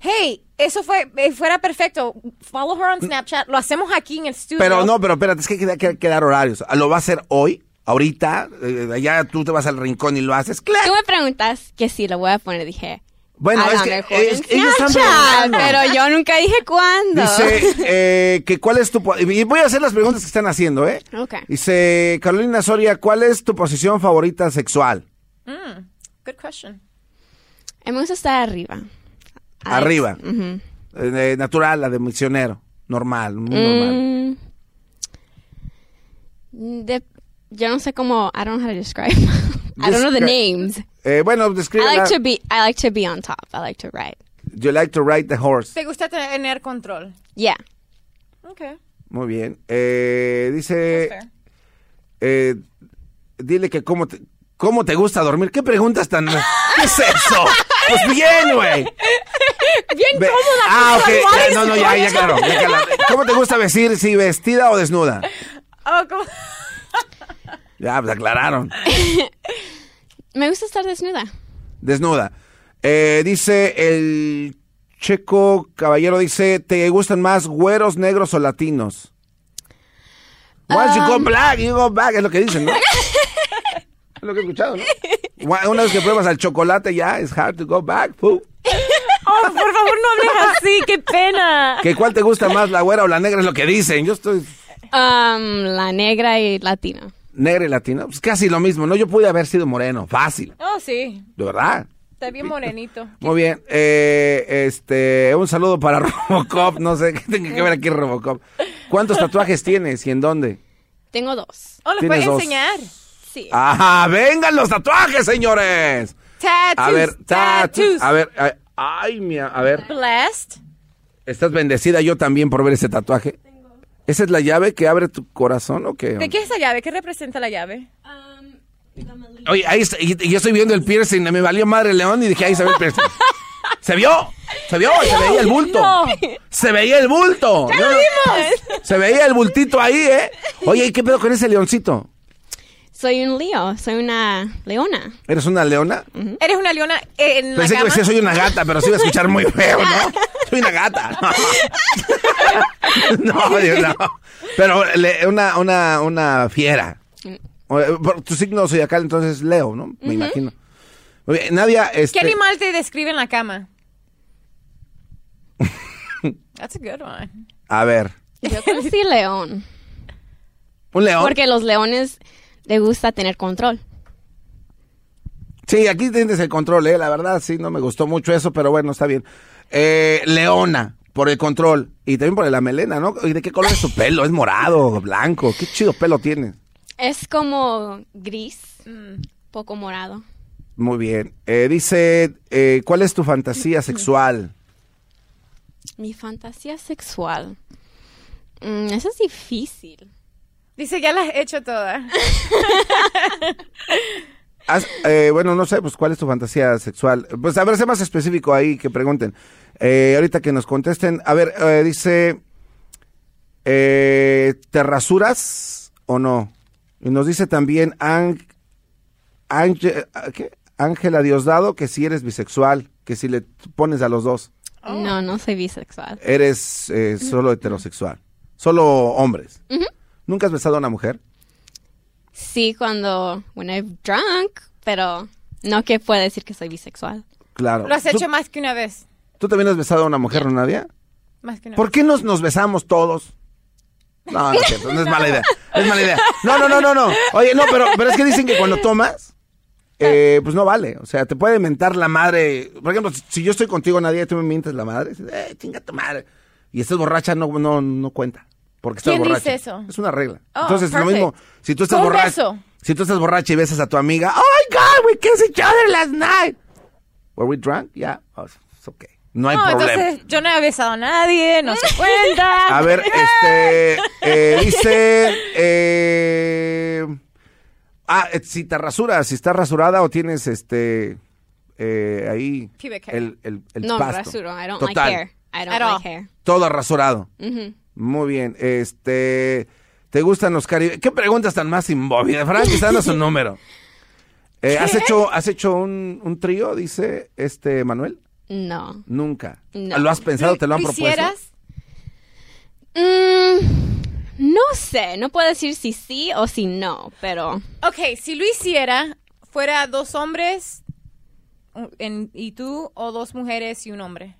Hey, eso fue, eh, fuera perfecto. Follow her on Snapchat. Lo hacemos aquí en el estudio. Pero no, pero espérate, es que hay que, que dar horarios. Lo va a hacer hoy, ahorita. eh, allá tú te vas al rincón y lo haces. ¡Clac! Tú me preguntas que si lo voy a poner. Dije. Bueno, a es que ellos están Snapchat, preguntando. Pero yo nunca dije cuándo. Dice eh, que cuál es tu... Y voy a hacer las preguntas que están haciendo, ¿eh? Ok. Dice Carolina Soria, ¿cuál es tu posición favorita sexual? Mm, good question. Me gusta estar arriba. Alex. Arriba. Ujú. Eh, natural, la de misionero. Normal, muy normal. Mm, de- yo no sé cómo. I don't know how to describe. I don't know the names. Eh, bueno, I describe. like to be. I like to be on top. I like to ride. You like to ride the horse. ¿Te gusta tener control? Yeah. Okay. Muy bien. Eh, dice... Eh, dile que cómo te, cómo te gusta dormir. ¿Qué preguntas tan... ¿Qué es eso? Pues bien, güey. Bien Ve- cómoda. Ah, con ok. Ya, no, no, ya, ya, claro. ya, claro. ¿Cómo te gusta vestir? ¿Si vestida o desnuda? Oh, ¿cómo? Ya, pues aclararon. Me gusta estar desnuda. Desnuda. Eh, dice el checo caballero, dice, ¿te gustan más güeros, negros o latinos? Once you go Um, black, you go back, es lo que dicen, ¿no? es lo que he escuchado, ¿no? Una vez que pruebas al chocolate ya, es hard to go back. fu. Oh, por favor, no hables así. Qué pena. ¿Que cuál te gusta más, la güera o la negra? Es lo que dicen. Yo estoy Um, la negra y latina. negra y latina. Pues casi lo mismo, ¿no? Yo pude haber sido moreno, fácil, Oh, sí. de verdad. Está bien morenito. Muy bien, eh, este, un saludo para Robocop, no sé qué tenga que ver aquí Robocop. ¿Cuántos tatuajes tienes y en dónde? Tengo dos. Oh, ¿los puedes dos. enseñar? Sí. ¡Ajá! ¡Vengan los tatuajes, señores! Tattoos. A ver, tattoos. tattoos. A ver, a- ay, mía, a ver. Blessed. ¿Estás bendecida yo también por ver ese tatuaje? ¿Esa es la llave que abre tu corazón o qué? ¿De qué es la llave? ¿Qué representa la llave? Oye, ahí está, y, y yo estoy viendo el piercing, me valió madre león y dije, ahí se ve el piercing. ¿Se vio? ¿Se vio? Se veía el bulto. No. Se veía el bulto. ¡Ya lo vimos! Se veía el bultito ahí, ¿eh? Oye, ¿y qué pedo con ese leoncito? Soy un Leo. Soy una leona. ¿Eres una leona? Eres una leona en Pensé la que cama. decía soy una gata, pero se iba a escuchar muy feo, ¿no? Soy una gata. No, Dios, no. Pero le- una, una, una fiera. O, eh, por Tu signo zodiacal entonces Leo, ¿no? Me imagino. Muy bien, Nadia, este... ¿Qué animal te describe en la cama? That's a good one. A ver, Yo conocí león. un león. Porque los leones les gusta tener control. Sí, aquí tienes el control, ¿eh? La verdad, sí, no me gustó mucho eso, pero bueno, está bien. Eh, leona, por el control. Y también por la melena, ¿no? ¿Y de qué color es tu pelo? ¿Es morado, blanco? ¿Qué chido pelo tienes? Es como gris, poco morado. Muy bien. Eh, dice, eh, ¿cuál es tu fantasía sexual? Mi fantasía sexual. Mm, eso es difícil. Dice, ya las he hecho todas. Eh, bueno, no sé, pues, ¿cuál es tu fantasía sexual? Pues, a ver, sé más específico ahí, que pregunten. Eh, ahorita que nos contesten. A ver, eh, dice... Eh, ¿Te rasuras o no? Y nos dice también Ang-. Ángela Diosdado que si eres bisexual, que si le pones a los dos, No, no soy bisexual. eres eh, solo heterosexual, solo hombres. ¿Nunca has besado a una mujer? Sí, cuando when I'm drunk, pero no que pueda decir que soy bisexual. Claro. Lo has ¿Tú, hecho más que una vez. tú también has besado a una mujer, ¿no, Nadia? Más que una ¿Por qué nos, nos besamos todos? No, no es cierto, no es mala idea. Es mala idea. No, no, no, no, no. Oye, no, pero, pero es que dicen que cuando tomas, eh, pues no vale. O sea, te puede mentar la madre. Por ejemplo, si- yo estoy contigo, nadie tú me mientes la madre. Eh, chinga tu madre. Y estás borracha, no, no, no cuenta. Porque estás ¿Quién dice eso? Es una regla. Oh, Entonces, lo perfect. mismo, si tú estás borracha. Si tú estás borracha y besas a tu amiga, oh my God, we kissed each other last night. Were we drunk? Yeah. Oh, it's okay. No hay No, problema. entonces yo no he besado a nadie, no se cuenta. A ver, este, eh, dice, eh, ah, eh, si te rasuras, si estás rasurada o tienes, este, eh, ahí, el, el, el no me pasto. rasuro. I don't Total, like hair. I don't At all. like hair. Todo rasurado. Ujú. Muy bien, este, ¿te gustan los cari... ¿Qué preguntas tan más imbóvidas? Frank, está dando su número. Eh, ¿Has hecho, has hecho un, un trío, dice este Manuel? No. Nunca. No. ¿Lo has pensado? ¿Te lo han ¿Lo propuesto? hicieras? Mm, no sé, no puedo decir si sí o si no, pero Ok, si lo hiciera, fuera dos hombres un- en- y tú, o dos mujeres y un hombre.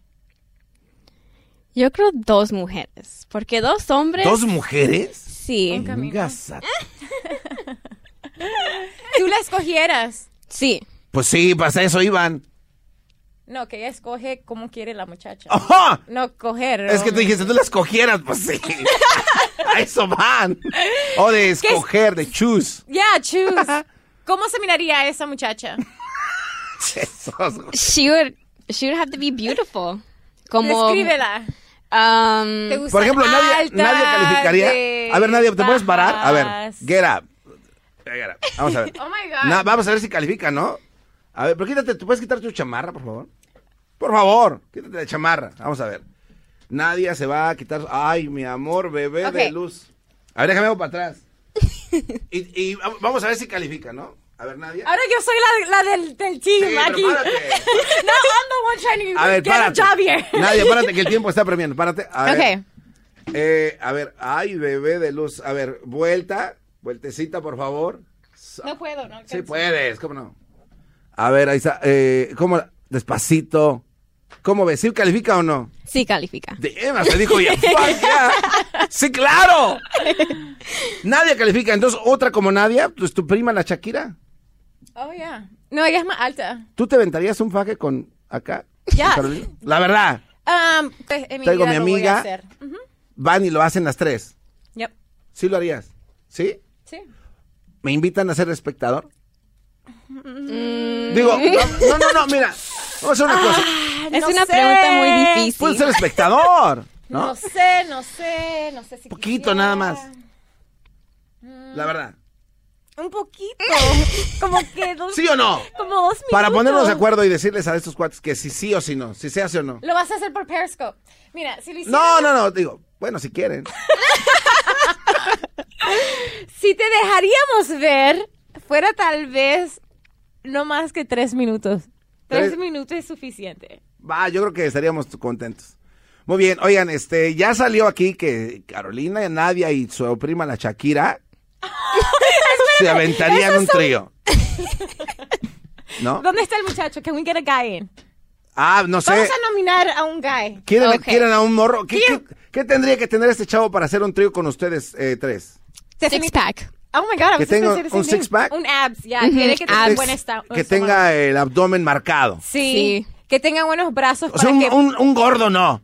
Yo creo dos mujeres, porque dos hombres ¿Dos mujeres? sí, Tú la escogieras. sí. Pues sí, pasa eso iban. No, que ella escoge cómo quiere la muchacha. ¡Ajá! No coger. Es que tú dijiste, tú la escogieras, pues sí. A eso van. O de escoger, de choose. Yeah, choose. ¿Cómo se miraría esa muchacha? She would she would have to be beautiful. Como Descríbela. Um, ¿Te gustan Por ejemplo, nadie, calificaría. A ver, nadie, ¿te puedes parar? A ver, get up. Get up. Vamos a ver. Oh my God. Na- vamos a ver si califica, ¿no? A ver, pero quítate, ¿tú puedes quitar tu chamarra, por favor? Por favor, quítate la chamarra. Vamos a ver. Nadie se va a quitar. Ay, mi amor, bebé de luz. A ver, déjame para atrás. y, y vamos a ver si califica, ¿no? A ver, Nadia. Ahora yo soy la, la del, del team Sí, pero aquí. párate. no, I'm the one trying to A ver, get a párate. job here. Nadia, párate que el tiempo está premiando. Párate. A ver. Ok. Eh, a ver, ay, bebé de luz. A ver, vuelta, vueltecita, por favor. No puedo, no. Sí puedes, ¿cómo no? A ver, ahí está. Eh, ¿Cómo? Despacito. ¿Cómo ves? ¿Sí califica o no? sí califica. De Emma se dijo ya. Sí, claro. Nadia califica. Entonces, otra como Nadia, pues tu prima la Shakira. Oh, yeah. No, ella es más alta. ¿Tú te aventarías un faje con acá? Ya. La verdad. Um, pues, en mi Traigo vida mi lo voy a amiga. Van y lo hacen las tres. Yep. ¿Sí lo harías? ¿Sí? Sí. ¿Me invitan a ser espectador? Mm. Digo, no, no, no, mira. Vamos a hacer una cosa. Es no una sé. pregunta muy difícil. Puedes ser espectador, No. ¿no? sé, no sé, no sé si Poquito quisiera. nada más. La verdad. Un poquito. como que dos. ¿Sí o no? Como dos minutos. Para ponernos de acuerdo y decirles a estos cuates que si sí o si no, si se hace o no. Lo vas a hacer por Periscope. Mira, si lo hicieras. No, no, no, digo, bueno, si quieren. Si te dejaríamos ver, fuera tal vez no más que tres minutos. Tres, Tres- minutos es suficiente. Va, yo creo que estaríamos contentos. Muy bien, oigan, este, ya salió aquí que Carolina, Nadia y su prima la Shakira se aventarían esos un son- trío. ¿No? ¿Dónde está el muchacho? Can we get a guy in? Ah, no sé. Vamos a nominar a un guy. ¿Quieren, a un morro? ¿Qué, ¿Quién? qué- qué tendría que tener este chavo para hacer un trío con ustedes eh, tres? Six pack. Oh my God, I Que tenga gonna say the un six pack. Un abs, ya. Ujú, Tiene que tener abs. buen estado. Que tenga el abdomen marcado. Sí. Sí. Que tenga buenos brazos O sea, para un, que... un- un gordo no.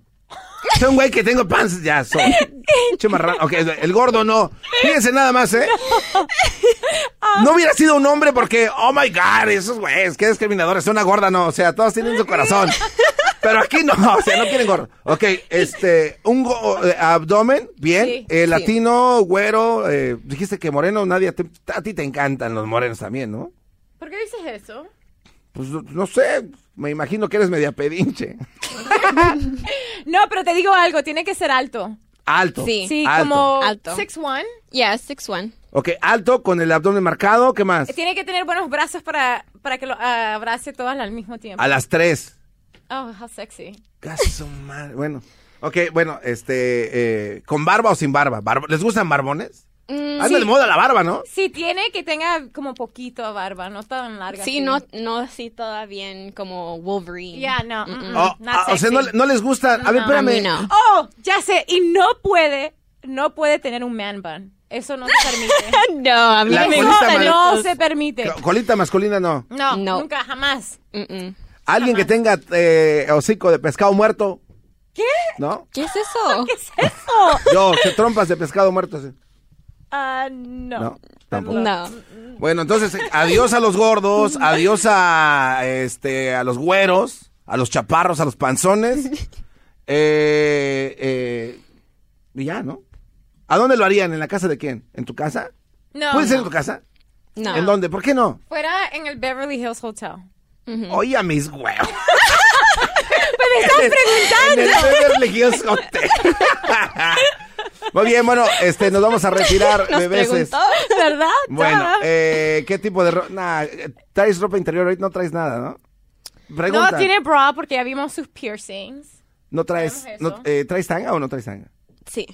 Sea, un güey que tengo panza ya. So. Che marrano. Ok, el gordo no. Fíjense nada más, ¿eh? No hubiera sido un hombre porque, oh my God, esos güeyes, qué discriminadores. Una gorda no. O sea, todos tienen su corazón. Pero aquí no, o sea, no quieren gordo. Ok, este, un go- eh, abdomen, bien. Sí, Eh, sí. latino, güero. eh, dijiste que moreno, nadie. te- a ti te encantan los morenos también, ¿no? ¿Por qué dices eso? Pues no, no sé. Me imagino que eres media pedinche. No, pero te digo algo, tiene que ser alto. Alto. Sí. Sí, Alto. como Alto. 6'1". Yeah, six one. Ok, alto con el abdomen marcado. ¿Qué más? Tiene que tener buenos brazos para, para que lo abrace todas al mismo tiempo. A las tres. Oh, how sexy. Caso madre. Bueno. Ok, bueno, este, eh, ¿con barba o sin barba? Barba- ¿Les gustan barbones? Mm, Anda de moda la barba, ¿no? Sí, tiene que tenga como poquito barba, no tan larga. Sí, así. no, no así toda bien como Wolverine. Ya, no. mm, mm, Oh, not ah, o sea, no, no les gusta. A ver, No, a espérame. no. Oh, ya sé. Y no puede, no puede tener un man bun. Eso no se permite. No, a mí me mal- no se permite. Co- Colita masculina, no. No, No. nunca, jamás. Alguien que tenga eh, hocico de pescado muerto. ¿Qué? ¿No? ¿Qué es eso? ¿Qué es eso? Yo, se trompas de pescado muerto. sí. Ah, no. No, tampoco. No. Bueno, entonces, adiós a los gordos, adiós a, este, a los güeros, a los chaparros, a los panzones. Eh, eh, y ya, ¿no? ¿A dónde lo harían? ¿En la casa de quién? ¿En tu casa? No. ¿Puede ser en tu casa? No. ¿En dónde? ¿Por qué no? Fuera en el Beverly Hills Hotel. Oye, a mis huevos. Me estás En el preguntando. Beverly Hills Hotel. Muy bien, bueno, este, nos vamos a retirar, Nos preguntó. ¿Verdad? Bueno, eh, ¿qué tipo de ropa? Nah, ¿traes ropa interior hoy? No traes nada, ¿no? Pregunta. no tiene bra porque ya vimos sus piercings. ¿No traes, no- eh, ¿traes tanga o no traes tanga? Sí.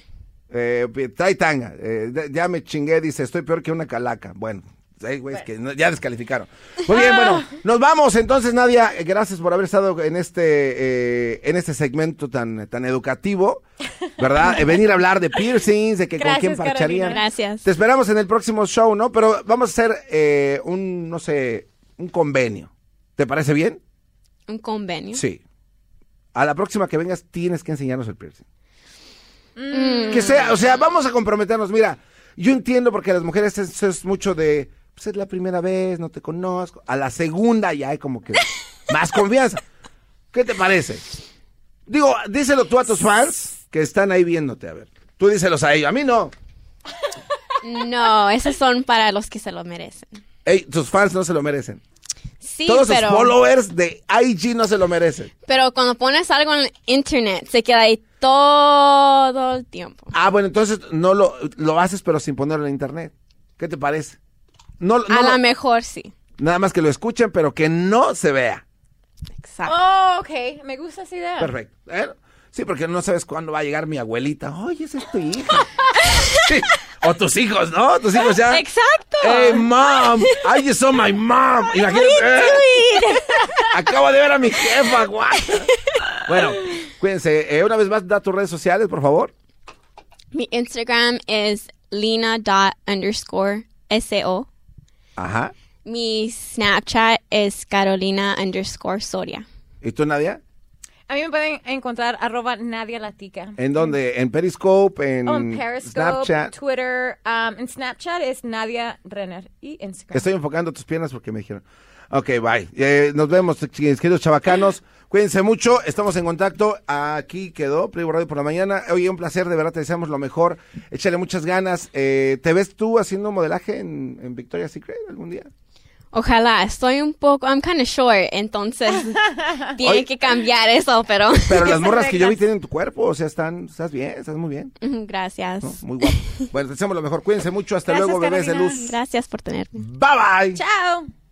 Eh, trae tanga. Eh, de- ya me chingué, dice, estoy peor que una calaca. Bueno, hay güeyes que ya descalificaron. Muy bien, bueno, nos vamos entonces, Nadia. Gracias por haber estado en este, eh, en este segmento tan, tan educativo, ¿verdad? Eh, venir a hablar de piercings, de que con quién parcharían. Carolina. Gracias. Te esperamos en el próximo show, ¿no? Pero vamos a hacer eh, un, no sé, un convenio. ¿Te parece bien? Un convenio. Sí. A la próxima que vengas tienes que enseñarnos el piercing. Mm. Que sea, o sea, vamos a comprometernos. Mira, yo entiendo porque las mujeres eso es mucho de, pues es la primera vez, no te conozco. A la segunda ya hay como que más confianza. ¿Qué te parece? Digo, díselo tú a tus fans que están ahí viéndote, a ver. Tú díselos a ellos, a mí no. No, esos son para los que se lo merecen. Ey, tus fans no se lo merecen. Sí, Todos pero, sus followers de IG no se lo merecen. pero cuando pones algo en internet, se queda ahí todo el tiempo. Ah, bueno, entonces no lo, lo haces pero sin ponerlo en internet. ¿Qué te parece? No, no A lo- mejor sí. nada más que lo escuchen, pero que no se vea. Exacto. Oh, ok. Me gusta esa idea. Perfecto. ¿Eh? Sí, porque no sabes cuándo va a llegar mi abuelita. Oye, esa es tu hija. Sí. O tus hijos, ¿no? Tus hijos ya. Exacto. Hey, mom. I just saw my mom. Imagínate. eh. Acabo de ver a mi jefa, guay. Bueno, cuídense. Eh, una vez más, da tus redes sociales, por favor. Mi Instagram es lina dot underscore so. Ajá. Mi Snapchat es carolina underscore soria. ¿Y tú, Nadia? A mí me pueden encontrar arroba Nadia Latica. ¿En dónde? ¿En Periscope? ¿En Periscope, Snapchat? Twitter. um, en Snapchat es Nadia Renner. Y Instagram. Estoy enfocando tus piernas porque me dijeron. Ok, bye. Eh, nos vemos, queridos chavacanos. Cuídense mucho. Estamos en contacto. Aquí quedó Playboy Radio por la mañana. Oye, un placer. De verdad, te deseamos lo mejor. Échale muchas ganas. Eh, ¿Te ves tú haciendo modelaje en, en Victoria's Secret algún día? Ojalá, estoy un poco, I'm kind of short, entonces tiene que cambiar eso, pero Pero las morras que yo vi tienen tu cuerpo. O sea, están, estás bien, estás muy bien. gracias. ¿no? Muy guapo. Bueno, te deseamos lo mejor. Cuídense mucho. Hasta Gracias, luego, bebés de Carolina. luz. Gracias por tenerme. Bye bye. Chao.